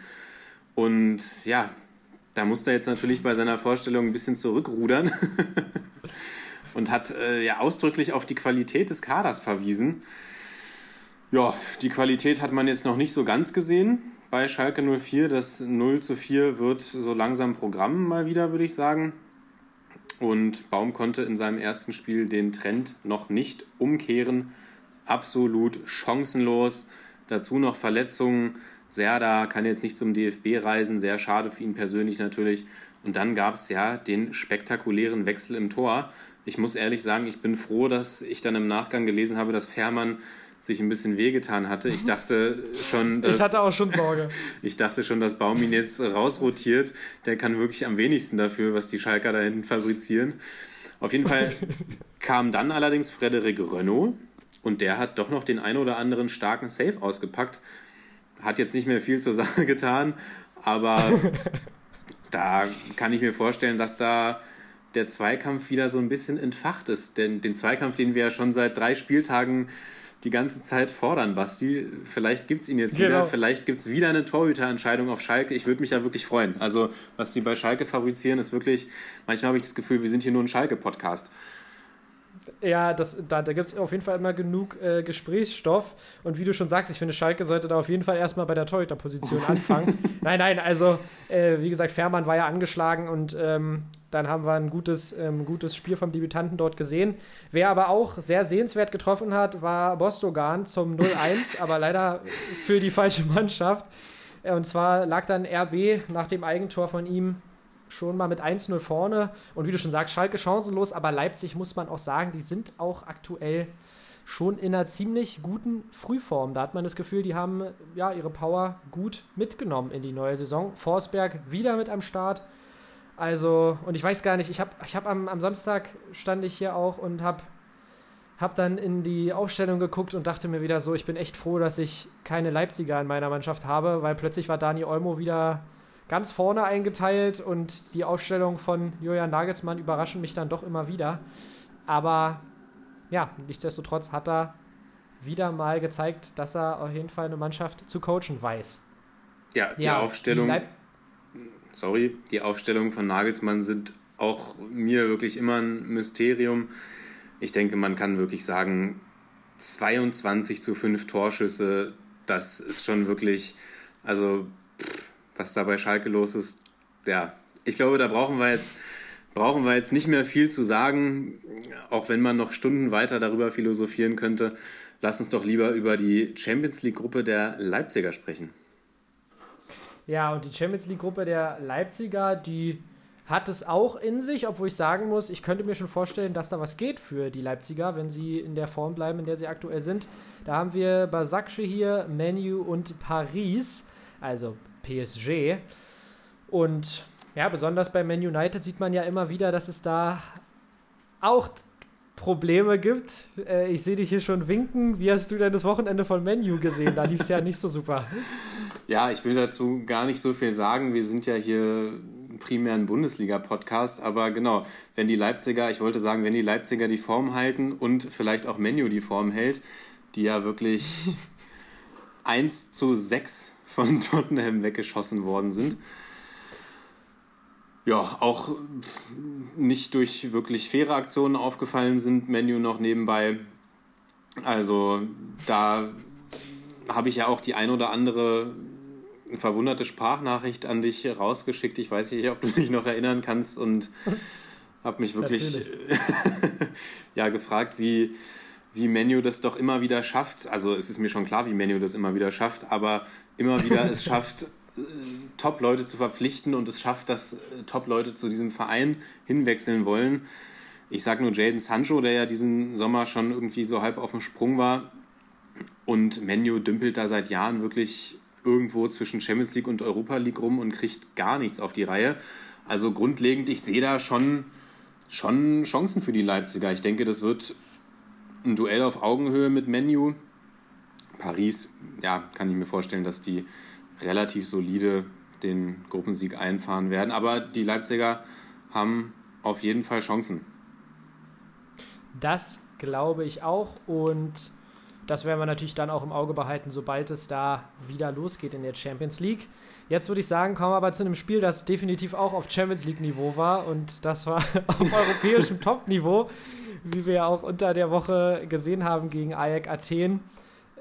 Und ja, da musste er jetzt natürlich bei seiner Vorstellung ein bisschen zurückrudern und hat äh, ja ausdrücklich auf die Qualität des Kaders verwiesen. Ja, die Qualität hat man jetzt noch nicht so ganz gesehen bei Schalke 04. Das 0 zu 4 wird so langsam Programm mal wieder, würde ich sagen. Und Baum konnte in seinem ersten Spiel den Trend noch nicht umkehren. Absolut chancenlos. Dazu noch Verletzungen. Serda kann jetzt nicht zum DFB reisen, sehr schade für ihn persönlich natürlich. Und dann gab es ja den spektakulären Wechsel im Tor. Ich muss ehrlich sagen, ich bin froh, dass ich dann im Nachgang gelesen habe, dass Fährmann sich ein bisschen wehgetan hatte. Ich dachte schon, dass. Ich hatte auch schon Sorge. ich dachte schon, dass Baum ihn jetzt rausrotiert. Der kann wirklich am wenigsten dafür, was die Schalker da hinten fabrizieren. Auf jeden Fall kam dann allerdings Frederik Renault und der hat doch noch den ein oder anderen starken Save ausgepackt. Hat jetzt nicht mehr viel zur Sache getan, aber da kann ich mir vorstellen, dass da der Zweikampf wieder so ein bisschen entfacht ist. Denn den Zweikampf, den wir ja schon seit drei Spieltagen die ganze Zeit fordern, Basti. Vielleicht gibt es ihn jetzt genau. wieder, vielleicht gibt es wieder eine Torhüterentscheidung auf Schalke. Ich würde mich ja wirklich freuen. Also, was sie bei Schalke fabrizieren, ist wirklich, manchmal habe ich das Gefühl, wir sind hier nur ein Schalke-Podcast. Ja, das, da, da gibt es auf jeden Fall immer genug äh, Gesprächsstoff. Und wie du schon sagst, ich finde, Schalke sollte da auf jeden Fall erstmal bei der Torhüterposition anfangen. nein, nein, also, äh, wie gesagt, Fährmann war ja angeschlagen und ähm, dann haben wir ein gutes, ähm, gutes Spiel vom Debütanten dort gesehen. Wer aber auch sehr sehenswert getroffen hat, war Bostogan zum 0-1, aber leider für die falsche Mannschaft. Äh, und zwar lag dann RB nach dem Eigentor von ihm schon mal mit 1-0 vorne. Und wie du schon sagst, Schalke chancenlos, aber Leipzig muss man auch sagen, die sind auch aktuell schon in einer ziemlich guten Frühform. Da hat man das Gefühl, die haben ja ihre Power gut mitgenommen in die neue Saison. Forsberg wieder mit am Start. Also, und ich weiß gar nicht, ich habe ich hab am, am Samstag stand ich hier auch und habe hab dann in die Aufstellung geguckt und dachte mir wieder so, ich bin echt froh, dass ich keine Leipziger in meiner Mannschaft habe, weil plötzlich war Dani Olmo wieder ganz vorne eingeteilt und die Aufstellung von Julian Nagelsmann überraschen mich dann doch immer wieder. Aber ja, nichtsdestotrotz hat er wieder mal gezeigt, dass er auf jeden Fall eine Mannschaft zu coachen weiß. Ja, die Ja, Aufstellung, die sorry, die Aufstellungen von Nagelsmann sind auch mir wirklich immer ein Mysterium. Ich denke, man kann wirklich sagen, 22 zu 5 Torschüsse, das ist schon wirklich, also was da bei Schalke los ist, ja, ich glaube, da brauchen wir jetzt brauchen wir jetzt nicht mehr viel zu sagen, auch wenn man noch Stunden weiter darüber philosophieren könnte. Lass uns doch lieber über die Champions League Gruppe der Leipziger sprechen. Ja, und die Champions League-Gruppe der Leipziger, die hat es auch in sich, obwohl ich sagen muss, ich könnte mir schon vorstellen, dass da was geht für die Leipziger, wenn sie in der Form bleiben, in der sie aktuell sind. Da haben wir Basakce hier, Menu und Paris, also PSG. Und ja, besonders bei Man United sieht man ja immer wieder, dass es da auch Probleme gibt. Äh, ich sehe dich hier schon winken. Wie hast du denn das Wochenende von Menu gesehen? Da lief es ja nicht so super. Ja, ich will dazu gar nicht so viel sagen. Wir sind ja hier primär ein Bundesliga-Podcast, aber genau, wenn die Leipziger, ich wollte sagen, wenn die Leipziger die Form halten und vielleicht auch Menu die Form hält, die ja wirklich 1 zu 6 von Tottenham weggeschossen worden sind. Ja, auch nicht durch wirklich faire Aktionen aufgefallen sind, Menu noch nebenbei. Also da habe ich ja auch die ein oder andere verwunderte Sprachnachricht an dich rausgeschickt. Ich weiß nicht, ob du dich noch erinnern kannst und habe mich wirklich ja, gefragt, wie, wie Menu das doch immer wieder schafft. Also es ist mir schon klar, wie Menu das immer wieder schafft, aber immer wieder es schafft, äh, Top-Leute zu verpflichten und es schafft, dass äh, Top-Leute zu diesem Verein hinwechseln wollen. Ich sage nur Jaden Sancho, der ja diesen Sommer schon irgendwie so halb auf dem Sprung war. Und Menu dümpelt da seit Jahren wirklich irgendwo zwischen Champions League und Europa League rum und kriegt gar nichts auf die Reihe. Also grundlegend, ich sehe da schon, schon Chancen für die Leipziger. Ich denke, das wird ein Duell auf Augenhöhe mit Menu. Paris, ja, kann ich mir vorstellen, dass die relativ solide den Gruppensieg einfahren werden. Aber die Leipziger haben auf jeden Fall Chancen. Das glaube ich auch und das werden wir natürlich dann auch im Auge behalten, sobald es da wieder losgeht in der Champions League. Jetzt würde ich sagen, kommen wir aber zu einem Spiel, das definitiv auch auf Champions League Niveau war und das war auf europäischem Top-Niveau, wie wir ja auch unter der Woche gesehen haben gegen Ajax Athen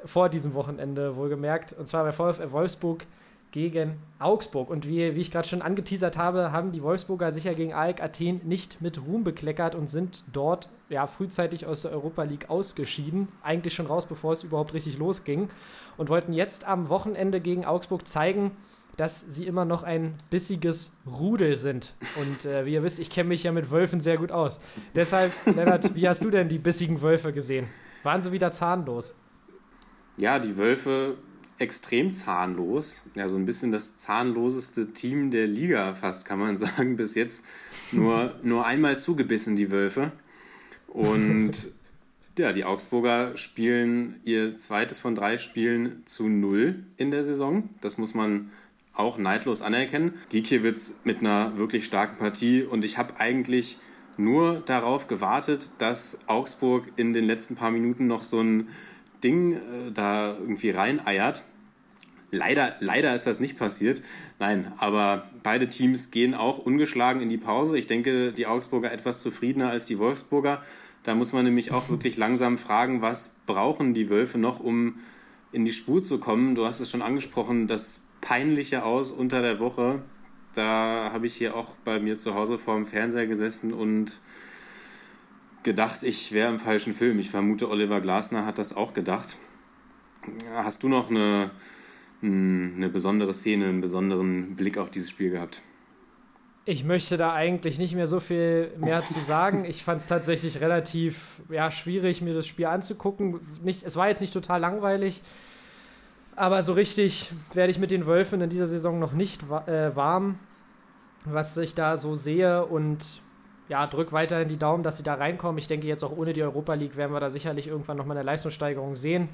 vor diesem Wochenende wohlgemerkt und zwar bei VfL Wolfsburg gegen Augsburg. Und wie, wie ich gerade schon angeteasert habe, haben die Wolfsburger sicher gegen AEK Athen nicht mit Ruhm bekleckert und sind dort ja frühzeitig aus der Europa League ausgeschieden. Eigentlich schon raus, bevor es überhaupt richtig losging. Und wollten jetzt am Wochenende gegen Augsburg zeigen, dass sie immer noch ein bissiges Rudel sind. Und äh, wie ihr wisst, ich kenne mich ja mit Wölfen sehr gut aus. Deshalb, Lennart, wie hast du denn die bissigen Wölfe gesehen? Waren sie wieder zahnlos? Ja, die Wölfe extrem zahnlos. Ja, so ein bisschen das zahnloseste Team der Liga fast, kann man sagen. Bis jetzt nur, nur einmal zugebissen, die Wölfe. Und ja, die Augsburger spielen ihr zweites von drei Spielen zu null in der Saison. Das muss man auch neidlos anerkennen. Gikiewicz mit einer wirklich starken Partie und ich habe eigentlich nur darauf gewartet, dass Augsburg in den letzten paar Minuten noch so ein Ding äh, da irgendwie reineiert. Leider, leider ist das nicht passiert. Nein, aber beide Teams gehen auch ungeschlagen in die Pause. Ich denke, die Augsburger etwas zufriedener als die Wolfsburger. Da muss man nämlich auch wirklich langsam fragen, was brauchen die Wölfe noch, um in die Spur zu kommen. Du hast es schon angesprochen, das peinliche Aus unter der Woche. Da habe ich hier auch bei mir zu Hause vor dem Fernseher gesessen und gedacht, ich wäre im falschen Film. Ich vermute, Oliver Glasner hat das auch gedacht. Hast du noch eine, eine besondere Szene, einen besonderen Blick auf dieses Spiel gehabt? Ich möchte da eigentlich nicht mehr so viel mehr zu sagen. Ich fand es tatsächlich relativ ja, schwierig, mir das Spiel anzugucken. Nicht, es war jetzt nicht total langweilig, aber so richtig werde ich mit den Wölfen in dieser Saison noch nicht äh, warm, was ich da so sehe. Und ja, drück weiterhin die Daumen, dass sie da reinkommen. Ich denke, jetzt auch ohne die Europa League werden wir da sicherlich irgendwann nochmal eine Leistungssteigerung sehen.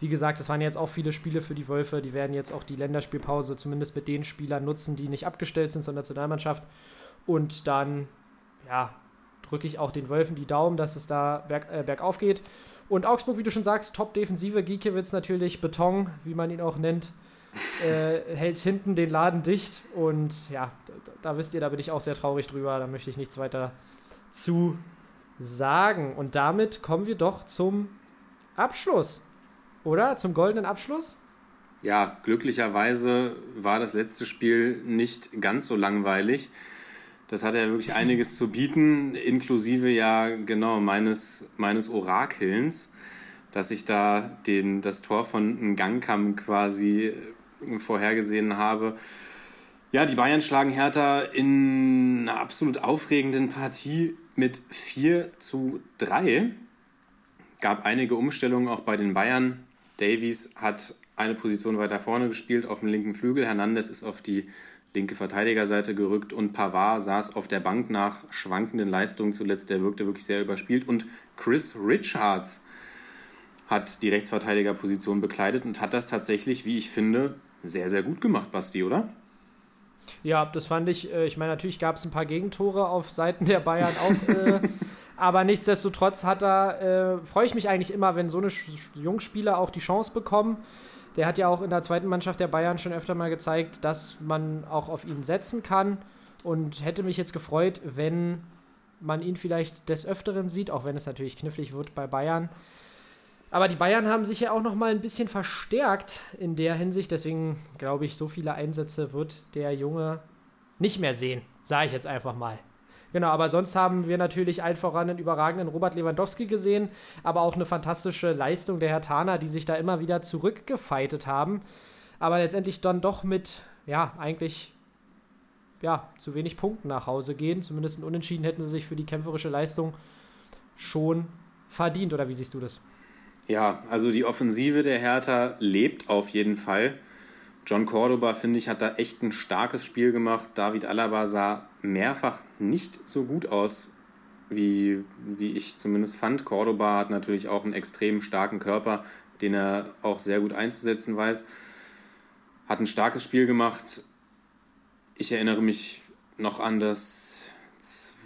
Wie gesagt, es waren jetzt auch viele Spiele für die Wölfe. Die werden jetzt auch die Länderspielpause zumindest mit den Spielern nutzen, die nicht abgestellt sind zur Nationalmannschaft. Und dann, ja, drücke ich auch den Wölfen die Daumen, dass es da berg, äh, bergauf geht. Und Augsburg, wie du schon sagst, Top-Defensive. Giekewitz natürlich Beton, wie man ihn auch nennt. Äh, hält hinten den Laden dicht. Und ja, da, wisst ihr, da bin ich auch sehr traurig drüber. Da möchte ich nichts weiter zu sagen. Und damit kommen wir doch zum Abschluss. Oder? Zum goldenen Abschluss? Ja, glücklicherweise war das letzte Spiel nicht ganz so langweilig. Das hat ja wirklich einiges zu bieten, inklusive ja genau meines, meines Orakelns, dass ich da den, das Tor von Gangkam quasi vorhergesehen habe. Ja, die Bayern schlagen Hertha in einer absolut aufregenden Partie mit 4 zu 3. Gab einige Umstellungen auch bei den Bayern. Davies hat eine Position weiter vorne gespielt auf dem linken Flügel. Hernandez ist auf die linke Verteidigerseite gerückt und Pavard saß auf der Bank nach schwankenden Leistungen zuletzt. Der wirkte wirklich sehr überspielt. Und Chris Richards hat die Rechtsverteidigerposition bekleidet und hat das tatsächlich, wie ich finde, sehr, sehr gut gemacht, Basti, oder? Ja, das fand ich. Äh, ich meine, natürlich gab es ein paar Gegentore auf Seiten der Bayern auch. Äh, aber nichtsdestotrotz hat er, äh, freue ich mich eigentlich immer, wenn so eine Jungspieler auch die Chance bekommen. Der hat ja auch in der zweiten Mannschaft der Bayern schon öfter mal gezeigt, dass man auch auf ihn setzen kann. Und hätte mich jetzt gefreut, wenn man ihn vielleicht des Öfteren sieht, auch wenn es natürlich knifflig wird bei Bayern. Aber die Bayern haben sich ja auch noch mal ein bisschen verstärkt in der Hinsicht. Deswegen glaube ich, so viele Einsätze wird der Junge nicht mehr sehen. Sage ich jetzt einfach mal. Genau, aber sonst haben wir natürlich allen voran einen überragenden Robert Lewandowski gesehen, aber auch eine fantastische Leistung der Herr Tana, die sich da immer wieder zurückgefeitet haben, aber letztendlich dann doch mit, ja, eigentlich ja, zu wenig Punkten nach Hause gehen. Zumindest ein Unentschieden hätten sie sich für die kämpferische Leistung schon verdient, oder wie siehst du das? Ja, also die Offensive der Hertha lebt auf jeden Fall. John Cordoba, finde ich, hat da echt ein starkes Spiel gemacht. David Alaba sah mehrfach nicht so gut aus, wie, wie ich zumindest fand. Cordoba hat natürlich auch einen extrem starken Körper, den er auch sehr gut einzusetzen weiß. Hat ein starkes Spiel gemacht. Ich erinnere mich noch an das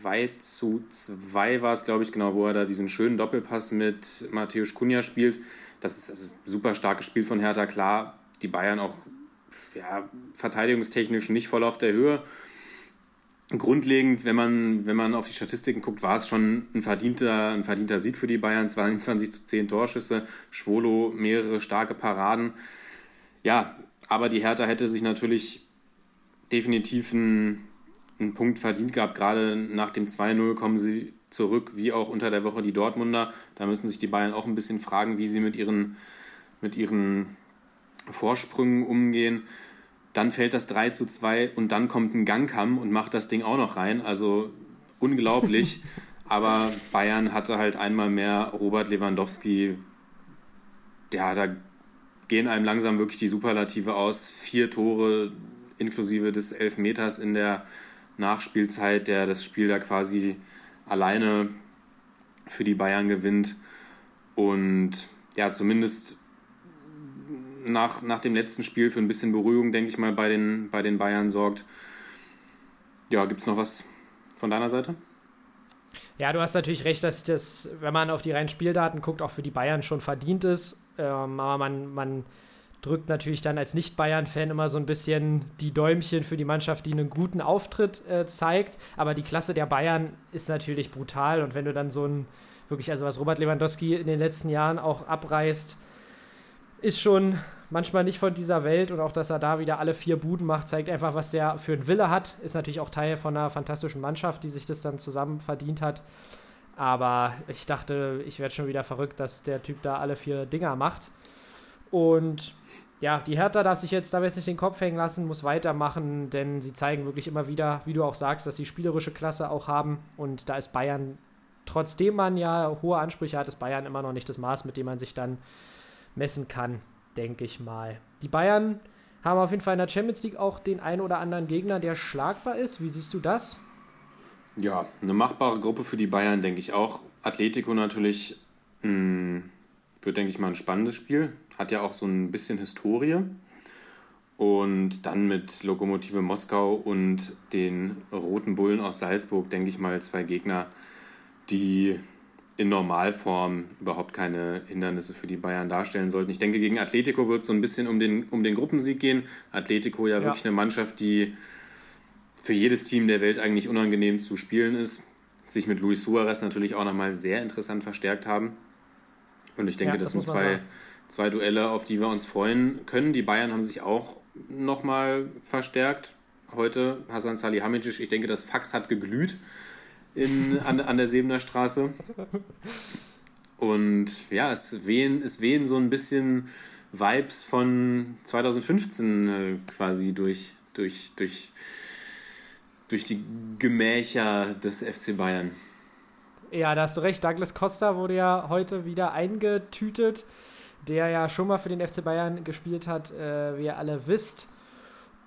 2 zu 2 war es, glaube ich, genau, wo er da diesen schönen Doppelpass mit Matthäus Kunja spielt. Das ist also super starkes Spiel von Hertha. Klar, die Bayern auch ja, verteidigungstechnisch nicht voll auf der Höhe. Grundlegend, wenn man, wenn man auf die Statistiken guckt, war es schon ein verdienter, ein verdienter Sieg für die Bayern. 22 zu 10 Torschüsse, Schwolo mehrere starke Paraden. Ja, aber die Hertha hätte sich natürlich definitiv einen, einen Punkt verdient gehabt. Gerade nach dem 2-0 kommen sie zurück, wie auch unter der Woche die Dortmunder. Da müssen sich die Bayern auch ein bisschen fragen, wie sie mit ihren, mit ihren Vorsprüngen umgehen. Dann fällt das 3 zu 2 und dann kommt ein Gangkamm und macht das Ding auch noch rein. Also unglaublich. Aber Bayern hatte halt einmal mehr Robert Lewandowski. Ja, da gehen einem langsam wirklich die Superlative aus. Vier Tore inklusive des Elfmeters in der Nachspielzeit, der das Spiel da quasi alleine für die Bayern gewinnt. Und ja, zumindest nach, nach dem letzten Spiel für ein bisschen Beruhigung, denke ich mal, bei den, bei den Bayern sorgt. Ja, gibt es noch was von deiner Seite? Ja, du hast natürlich recht, dass das, wenn man auf die reinen Spieldaten guckt, auch für die Bayern schon verdient ist. Ähm, aber man, man drückt natürlich dann als Nicht-Bayern-Fan immer so ein bisschen die Däumchen für die Mannschaft, die einen guten Auftritt äh, zeigt. Aber die Klasse der Bayern ist natürlich brutal. Und wenn du dann so ein, wirklich, also was Robert Lewandowski in den letzten Jahren auch abreißt, ist schon manchmal nicht von dieser Welt und auch, dass er da wieder alle vier Buden macht, zeigt einfach, was der für einen Wille hat. Ist natürlich auch Teil von einer fantastischen Mannschaft, die sich das dann zusammen verdient hat. Aber ich dachte, ich werde schon wieder verrückt, dass der Typ da alle vier Dinger macht. Und ja, die Hertha darf sich jetzt, da jetzt nicht den Kopf hängen lassen, muss weitermachen, denn sie zeigen wirklich immer wieder, wie du auch sagst, dass sie spielerische Klasse auch haben. Und da ist Bayern, trotzdem man ja hohe Ansprüche hat, ist Bayern immer noch nicht das Maß, mit dem man sich dann messen kann, denke ich mal. Die Bayern haben auf jeden Fall in der Champions League auch den einen oder anderen Gegner, der schlagbar ist. Wie siehst du das? Ja, eine machbare Gruppe für die Bayern, denke ich auch. Atletico natürlich mh, hm, wird, denke ich mal, ein spannendes Spiel. Hat ja auch so ein bisschen Historie. Und dann mit Lokomotive Moskau und den Roten Bullen aus Salzburg, denke ich mal, zwei Gegner, die in Normalform überhaupt keine Hindernisse für die Bayern darstellen sollten. Ich denke, gegen Atletico wird es so ein bisschen um den, um den Gruppensieg gehen. Atletico ja, ja wirklich eine Mannschaft, die für jedes Team der Welt eigentlich unangenehm zu spielen ist. Sich mit Luis Suarez natürlich auch nochmal sehr interessant verstärkt haben. Und ich denke, ja, das, das sind zwei, zwei Duelle, auf die wir uns freuen können. Die Bayern haben sich auch nochmal verstärkt. Heute Hasan Salihamidzic, ich denke, das Fax hat geglüht in, an, an der Sebener Straße. Und ja, es wehen, es wehen so ein bisschen Vibes von 2015 äh, quasi durch, durch, durch, durch die Gemächer des FC Bayern. Ja, da hast du recht. Douglas Costa wurde ja heute wieder eingetütet, der ja schon mal für den FC Bayern gespielt hat, äh, wie ihr alle wisst.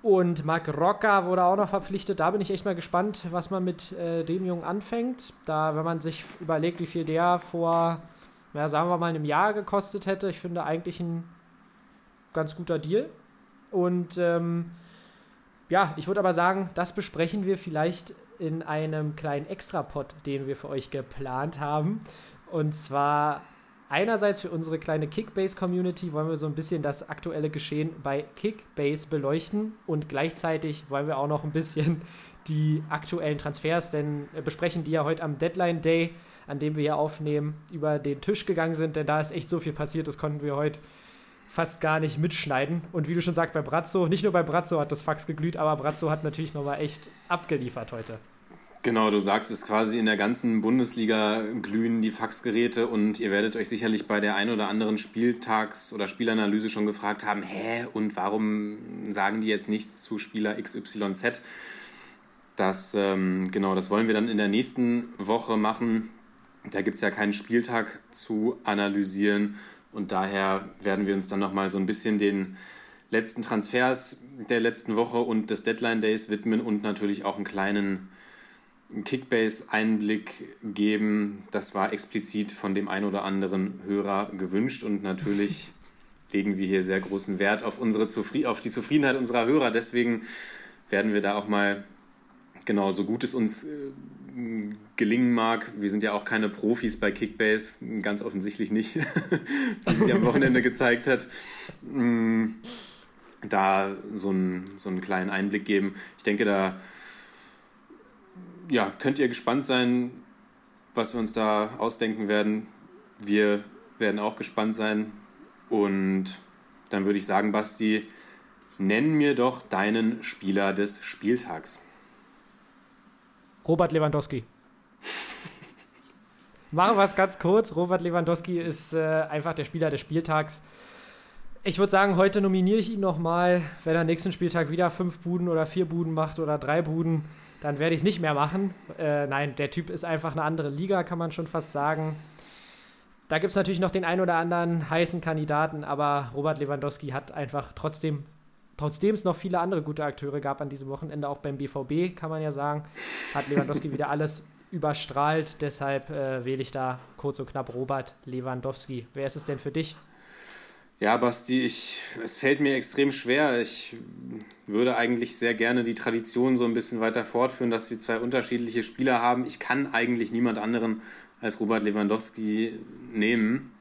Und Marc Rocca wurde auch noch verpflichtet. Da bin ich echt mal gespannt, was man mit äh, dem Jungen anfängt. Da, wenn man sich überlegt, wie viel der vor, ja, sagen wir mal, einem Jahr gekostet hätte, ich finde eigentlich ein ganz guter Deal. Und ähm, ja, ich würde aber sagen, das besprechen wir vielleicht in einem kleinen Extrapod, den wir für euch geplant haben. Und zwar einerseits für unsere kleine Kickbase-Community wollen wir so ein bisschen das aktuelle Geschehen bei Kickbase beleuchten und gleichzeitig wollen wir auch noch ein bisschen die aktuellen Transfers, denn äh, besprechen die ja heute am Deadline Day, an dem wir hier aufnehmen, über den Tisch gegangen sind, denn da ist echt so viel passiert, das konnten wir heute fast gar nicht mitschneiden. Und wie du schon sagst, bei Brazzo, nicht nur bei Brazzo hat das Fax geglüht, aber Brazzo hat natürlich nochmal echt abgeliefert heute. Genau, du sagst es quasi in der ganzen Bundesliga glühen die Faxgeräte und ihr werdet euch sicherlich bei der ein oder anderen Spieltags- oder Spielanalyse schon gefragt haben, hä, und warum sagen die jetzt nichts zu Spieler XYZ? Das, ähm, genau, das wollen wir dann in der nächsten Woche machen. Da gibt es ja keinen Spieltag zu analysieren und daher werden wir uns dann nochmal so ein bisschen den letzten Transfers der letzten Woche und des Deadline Days widmen und natürlich auch einen kleinen Kickbase-Einblick geben. Das war explizit von dem einen oder anderen Hörer gewünscht und natürlich legen wir hier sehr großen Wert auf, unsere Zufrieden auf die Zufriedenheit unserer Hörer. Deswegen werden wir da auch mal, genau, so gut es uns äh, gelingen mag, wir sind ja auch keine Profis bei Kickbase, ganz offensichtlich nicht, wie sich am Wochenende gezeigt hat, mm, da so einen, so einen kleinen Einblick geben. Ich denke, da ja, könnt ihr gespannt sein, was wir uns da ausdenken werden. Wir werden auch gespannt sein. Und dann würde ich sagen, Basti, nenn mir doch deinen Spieler des Spieltags. Robert Lewandowski. Machen wir es ganz kurz. Robert Lewandowski ist äh, einfach der Spieler des Spieltags. Ich würde sagen, heute nominiere ich ihn nochmal, wenn er nächsten Spieltag wieder fünf Buden oder vier Buden macht oder drei Buden dann werde ich es nicht mehr machen. Äh, nein, der Typ ist einfach eine andere Liga, kann man schon fast sagen. Da gibt es natürlich noch den einen oder anderen heißen Kandidaten, aber Robert Lewandowski hat einfach trotzdem, trotzdem es noch viele andere gute Akteure gab an diesem Wochenende, auch beim BVB, kann man ja sagen, hat Lewandowski wieder alles überstrahlt. Deshalb äh, wähle ich da kurz und knapp Robert Lewandowski. Wer ist es denn für dich? Ja, Basti, ich, es fällt mir extrem schwer. Ich würde eigentlich sehr gerne die Tradition so ein bisschen weiter fortführen, dass wir zwei unterschiedliche Spieler haben. Ich kann eigentlich niemand anderen als Robert Lewandowski nehmen.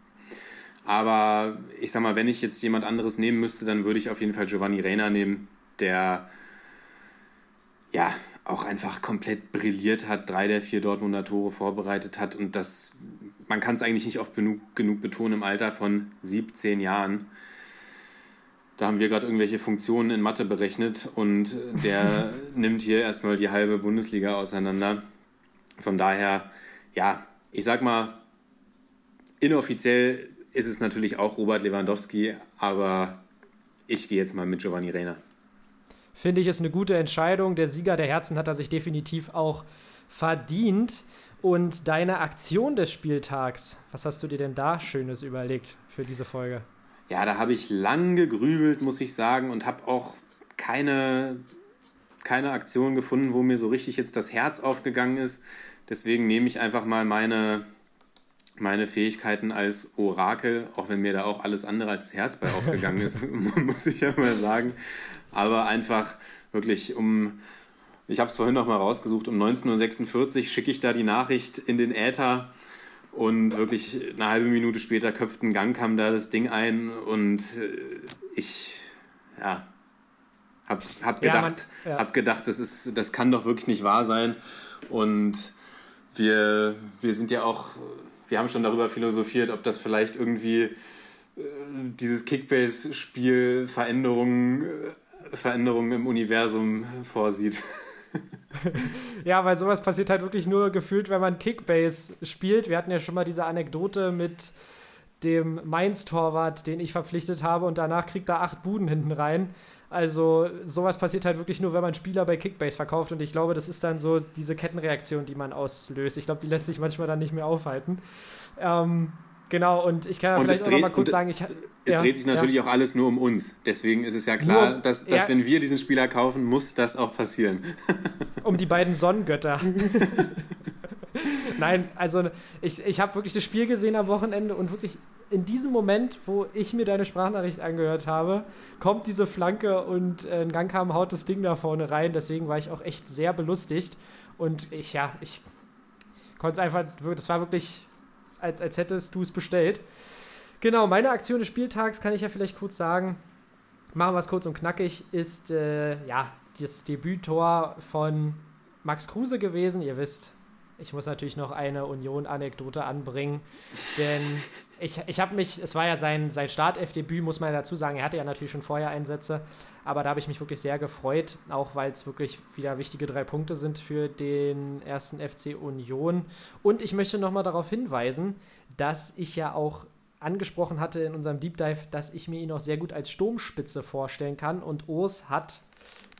Aber ich sag mal, wenn ich jetzt jemand anderes nehmen müsste, dann würde ich auf jeden Fall Giovanni Reina nehmen, der ja auch einfach komplett brilliert hat, drei der vier Dortmunder Tore vorbereitet hat und das man kann es eigentlich nicht oft genug, genug betonen, im Alter von 17 Jahren. Da haben wir gerade irgendwelche Funktionen in Mathe berechnet und der nimmt hier erstmal die halbe Bundesliga auseinander. Von daher, ja, ich sag mal, inoffiziell ist es natürlich auch Robert Lewandowski, aber ich gehe jetzt mal mit Giovanni Reina. Finde ich, ist eine gute Entscheidung. Der Sieger der Herzen hat er sich definitiv auch verdient. Und deine Aktion des Spieltags, was hast du dir denn da Schönes überlegt für diese Folge? Ja, da habe ich lang gegrübelt, muss ich sagen, und habe auch keine, keine Aktion gefunden, wo mir so richtig jetzt das Herz aufgegangen ist. Deswegen nehme ich einfach mal meine, meine Fähigkeiten als Orakel, auch wenn mir da auch alles andere als Herz bei aufgegangen ist, muss ich ja mal sagen. Aber einfach wirklich, um Ich habe es vorhin noch mal rausgesucht. Um 19.46 Uhr schicke ich da die Nachricht in den Äther und wirklich eine halbe Minute später köpft ein Gang, kam da das Ding ein und äh, ich, ja, hab, hab Ja, gedacht, man- ja. hab gedacht, das ist, das kann doch wirklich nicht wahr sein. Und wir, wir sind ja auch, wir haben schon darüber philosophiert, ob das vielleicht irgendwie äh, dieses Kickbase-Spiel Veränderungen, äh, Veränderungen im Universum vorsieht. Ja, weil sowas passiert halt wirklich nur gefühlt, wenn man Kickbase spielt. Wir hatten ja schon mal diese Anekdote mit dem Mainz-Torwart, den ich verpflichtet habe und danach kriegt er acht Buden hinten rein. Also sowas passiert halt wirklich nur, wenn man Spieler bei Kickbase verkauft und ich glaube, das ist dann so diese Kettenreaktion, die man auslöst. Ich glaube, die lässt sich manchmal dann nicht mehr aufhalten. Ähm, genau, und ich kann ja Und vielleicht es auch noch dreht- mal kurz sagen, ich Es ja, dreht sich natürlich ja. auch alles nur um uns. Deswegen ist es ja klar, Nur- dass, dass wenn wir diesen Spieler kaufen, muss das auch passieren. um die beiden Sonnengötter. Nein, also ich, ich habe wirklich das Spiel gesehen am Wochenende und wirklich in diesem Moment, wo ich mir deine Sprachnachricht angehört habe, kommt diese Flanke und äh, ein Gangkam haut das Ding da vorne rein. Deswegen war ich auch echt sehr belustigt. Und ich, ja, ich konnte es einfach, das war wirklich, als, als hättest du es bestellt. Genau, meine Aktion des Spieltags kann ich ja vielleicht kurz sagen. Machen wir es kurz und knackig, ist äh, ja das Debüttor von Max Kruse gewesen. Ihr wisst, ich muss natürlich noch eine Union-Anekdote anbringen, denn ich, ich habe mich, es war ja sein, sein Startelf-Debüt, muss man dazu sagen, er hatte ja natürlich schon vorher Einsätze, aber da habe ich mich wirklich sehr gefreut, auch weil es wirklich wieder wichtige drei Punkte sind für den ersten FC Union. Und ich möchte nochmal darauf hinweisen, dass ich ja auch angesprochen hatte in unserem Deep Dive, dass ich mir ihn auch sehr gut als Sturmspitze vorstellen kann. Und Urs hat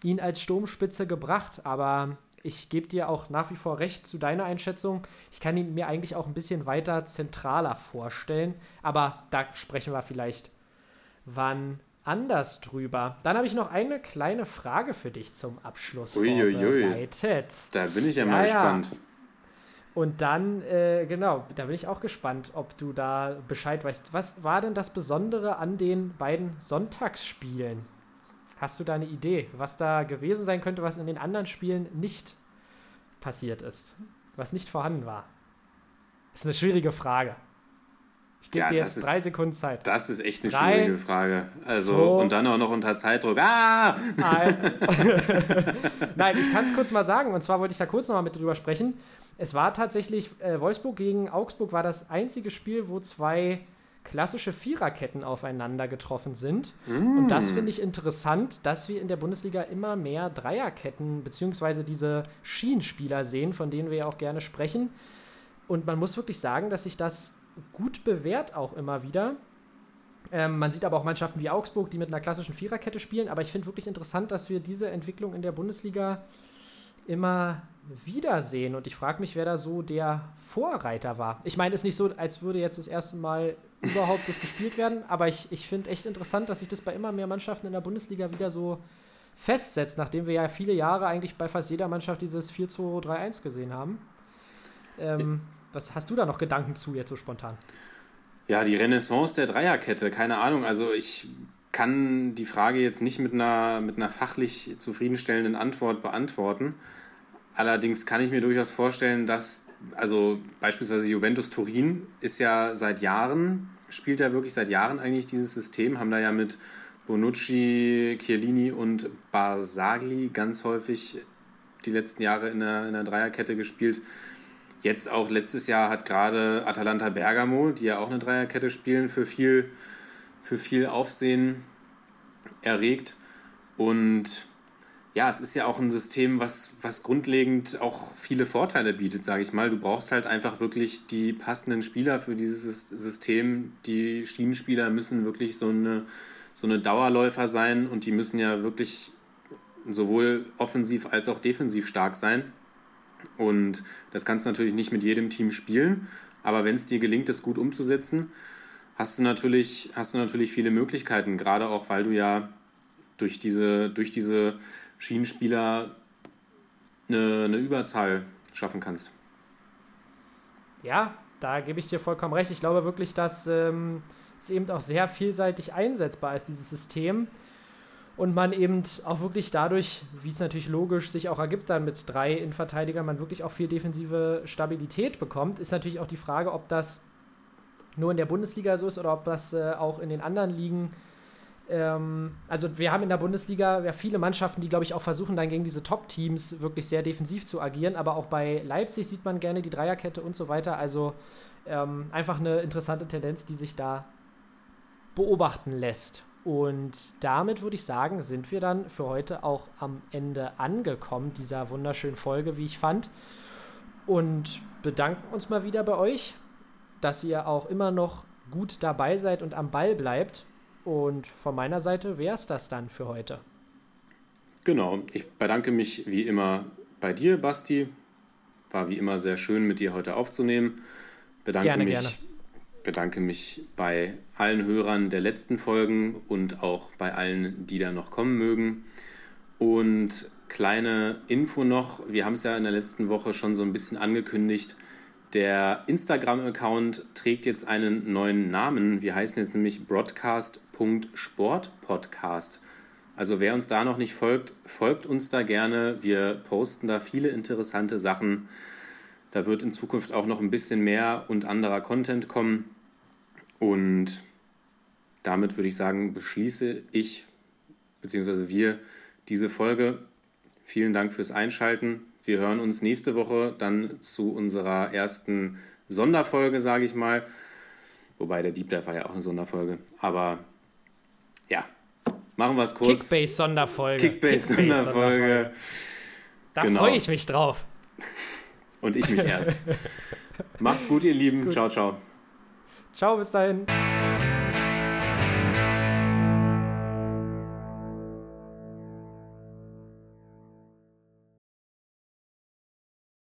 ihn als Sturmspitze gebracht, aber ich gebe dir auch nach wie vor recht zu deiner Einschätzung. Ich kann ihn mir eigentlich auch ein bisschen weiter zentraler vorstellen, aber da sprechen wir vielleicht wann anders drüber. Dann habe ich noch eine kleine Frage für dich zum Abschluss Uiuiui. vorbereitet. Da bin ich ja, Ja, mal ja. gespannt. Und dann, äh, genau, da bin ich auch gespannt, ob du da Bescheid weißt. Was war denn das Besondere an den beiden Sonntagsspielen? Hast du da eine Idee, was da gewesen sein könnte, was in den anderen Spielen nicht passiert ist? Was nicht vorhanden war? Das ist eine schwierige Frage. Ich gebe Ja, dir jetzt ist- drei Sekunden Zeit. Das ist echt eine Drei, schwierige Frage. Also, zwei, und dann auch noch unter Zeitdruck. Ah! Ein- Nein, ich kann es kurz mal sagen. Und zwar wollte ich da kurz noch mal mit drüber sprechen. Es war tatsächlich, äh, Wolfsburg gegen Augsburg war das einzige Spiel, wo zwei klassische Viererketten aufeinander getroffen sind. Und das finde ich interessant, dass wir in der Bundesliga immer mehr Dreierketten beziehungsweise diese Schienenspieler sehen, von denen wir ja auch gerne sprechen. Und man muss wirklich sagen, dass sich das gut bewährt auch immer wieder. Ähm, man sieht aber auch Mannschaften wie Augsburg, die mit einer klassischen Viererkette spielen. Aber ich finde wirklich interessant, dass wir diese Entwicklung in der Bundesliga immer wieder sehen. Und ich frage mich, wer da so der Vorreiter war. Ich meine, es ist nicht so, als würde jetzt das erste Mal überhaupt das gespielt werden. Aber ich, ich finde echt interessant, dass sich das bei immer mehr Mannschaften in der Bundesliga wieder so festsetzt, nachdem wir ja viele Jahre eigentlich bei fast jeder Mannschaft dieses 4-2-3-1 gesehen haben. Ähm, was hast du da noch Gedanken zu jetzt so spontan? Ja, die Renaissance der Dreierkette, keine Ahnung. Also ich kann die Frage jetzt nicht mit einer, mit einer fachlich zufriedenstellenden Antwort beantworten. Allerdings kann ich mir durchaus vorstellen, dass, also beispielsweise Juventus Turin ist ja seit Jahren, spielt ja wirklich seit Jahren eigentlich dieses System, haben da ja mit Bonucci, Chiellini und Barzagli ganz häufig die letzten Jahre in der, in der Dreierkette gespielt. Jetzt auch letztes Jahr hat gerade Atalanta Bergamo, die ja auch eine Dreierkette spielen, für viel, für viel Aufsehen erregt. Und ja, es ist ja auch ein System, was, was grundlegend auch viele Vorteile bietet, sage ich mal. Du brauchst halt einfach wirklich die passenden Spieler für dieses System. Die Schienenspieler müssen wirklich so eine, so eine Dauerläufer sein und die müssen ja wirklich sowohl offensiv als auch defensiv stark sein. Und das kannst du natürlich nicht mit jedem Team spielen, aber wenn es dir gelingt, das gut umzusetzen, hast du natürlich, hast du natürlich viele Möglichkeiten, gerade auch weil du ja durch diese, durch diese Schienenspieler eine, eine Überzahl schaffen kannst. Ja, da gebe ich dir vollkommen recht. Ich glaube wirklich, dass ähm, es eben auch sehr vielseitig einsetzbar ist, dieses System. Und man eben auch wirklich dadurch, wie es natürlich logisch sich auch ergibt, dann mit drei Innenverteidigern man wirklich auch viel defensive Stabilität bekommt, ist natürlich auch die Frage, ob das nur in der Bundesliga so ist oder ob das äh, auch in den anderen Ligen ähm, also wir haben in der Bundesliga ja viele Mannschaften, die, glaube ich, auch versuchen, dann gegen diese Top-Teams wirklich sehr defensiv zu agieren. Aber auch bei Leipzig sieht man gerne die Dreierkette und so weiter. Also ähm, einfach eine interessante Tendenz, die sich da beobachten lässt. Und damit würde ich sagen, sind wir dann für heute auch am Ende angekommen dieser wunderschönen Folge, wie ich fand. Und bedanken uns mal wieder bei euch, dass ihr auch immer noch gut dabei seid und am Ball bleibt. Und von meiner Seite wäre es das dann für heute. Genau, ich bedanke mich wie immer bei dir, Basti. War wie immer sehr schön, mit dir heute aufzunehmen. Bedanke Gerne, mich, gerne. Bedanke mich bei allen Hörern der letzten Folgen und auch bei allen, die da noch kommen mögen. Und kleine Info noch, wir haben es ja in der letzten Woche schon so ein bisschen angekündigt. Der Instagram-Account trägt jetzt einen neuen Namen. Wir heißen jetzt nämlich broadcast.sportpodcast. Also wer uns da noch nicht folgt, folgt uns da gerne. Wir posten da viele interessante Sachen. Da wird in Zukunft auch noch ein bisschen mehr und anderer Content kommen. Und damit würde ich sagen, beschließe ich bzw. wir diese Folge. Vielen Dank fürs Einschalten. Wir hören uns nächste Woche dann zu unserer ersten Sonderfolge, sage ich mal. Wobei der Deep Dive war ja auch eine Sonderfolge. Aber ja, machen wir es kurz. Kickbase-Sonderfolge. Kickbase-Sonderfolge. Da Genau. freue ich mich drauf. Und ich mich erst. Macht's gut, ihr Lieben. Ciao, ciao. Ciao, bis dahin.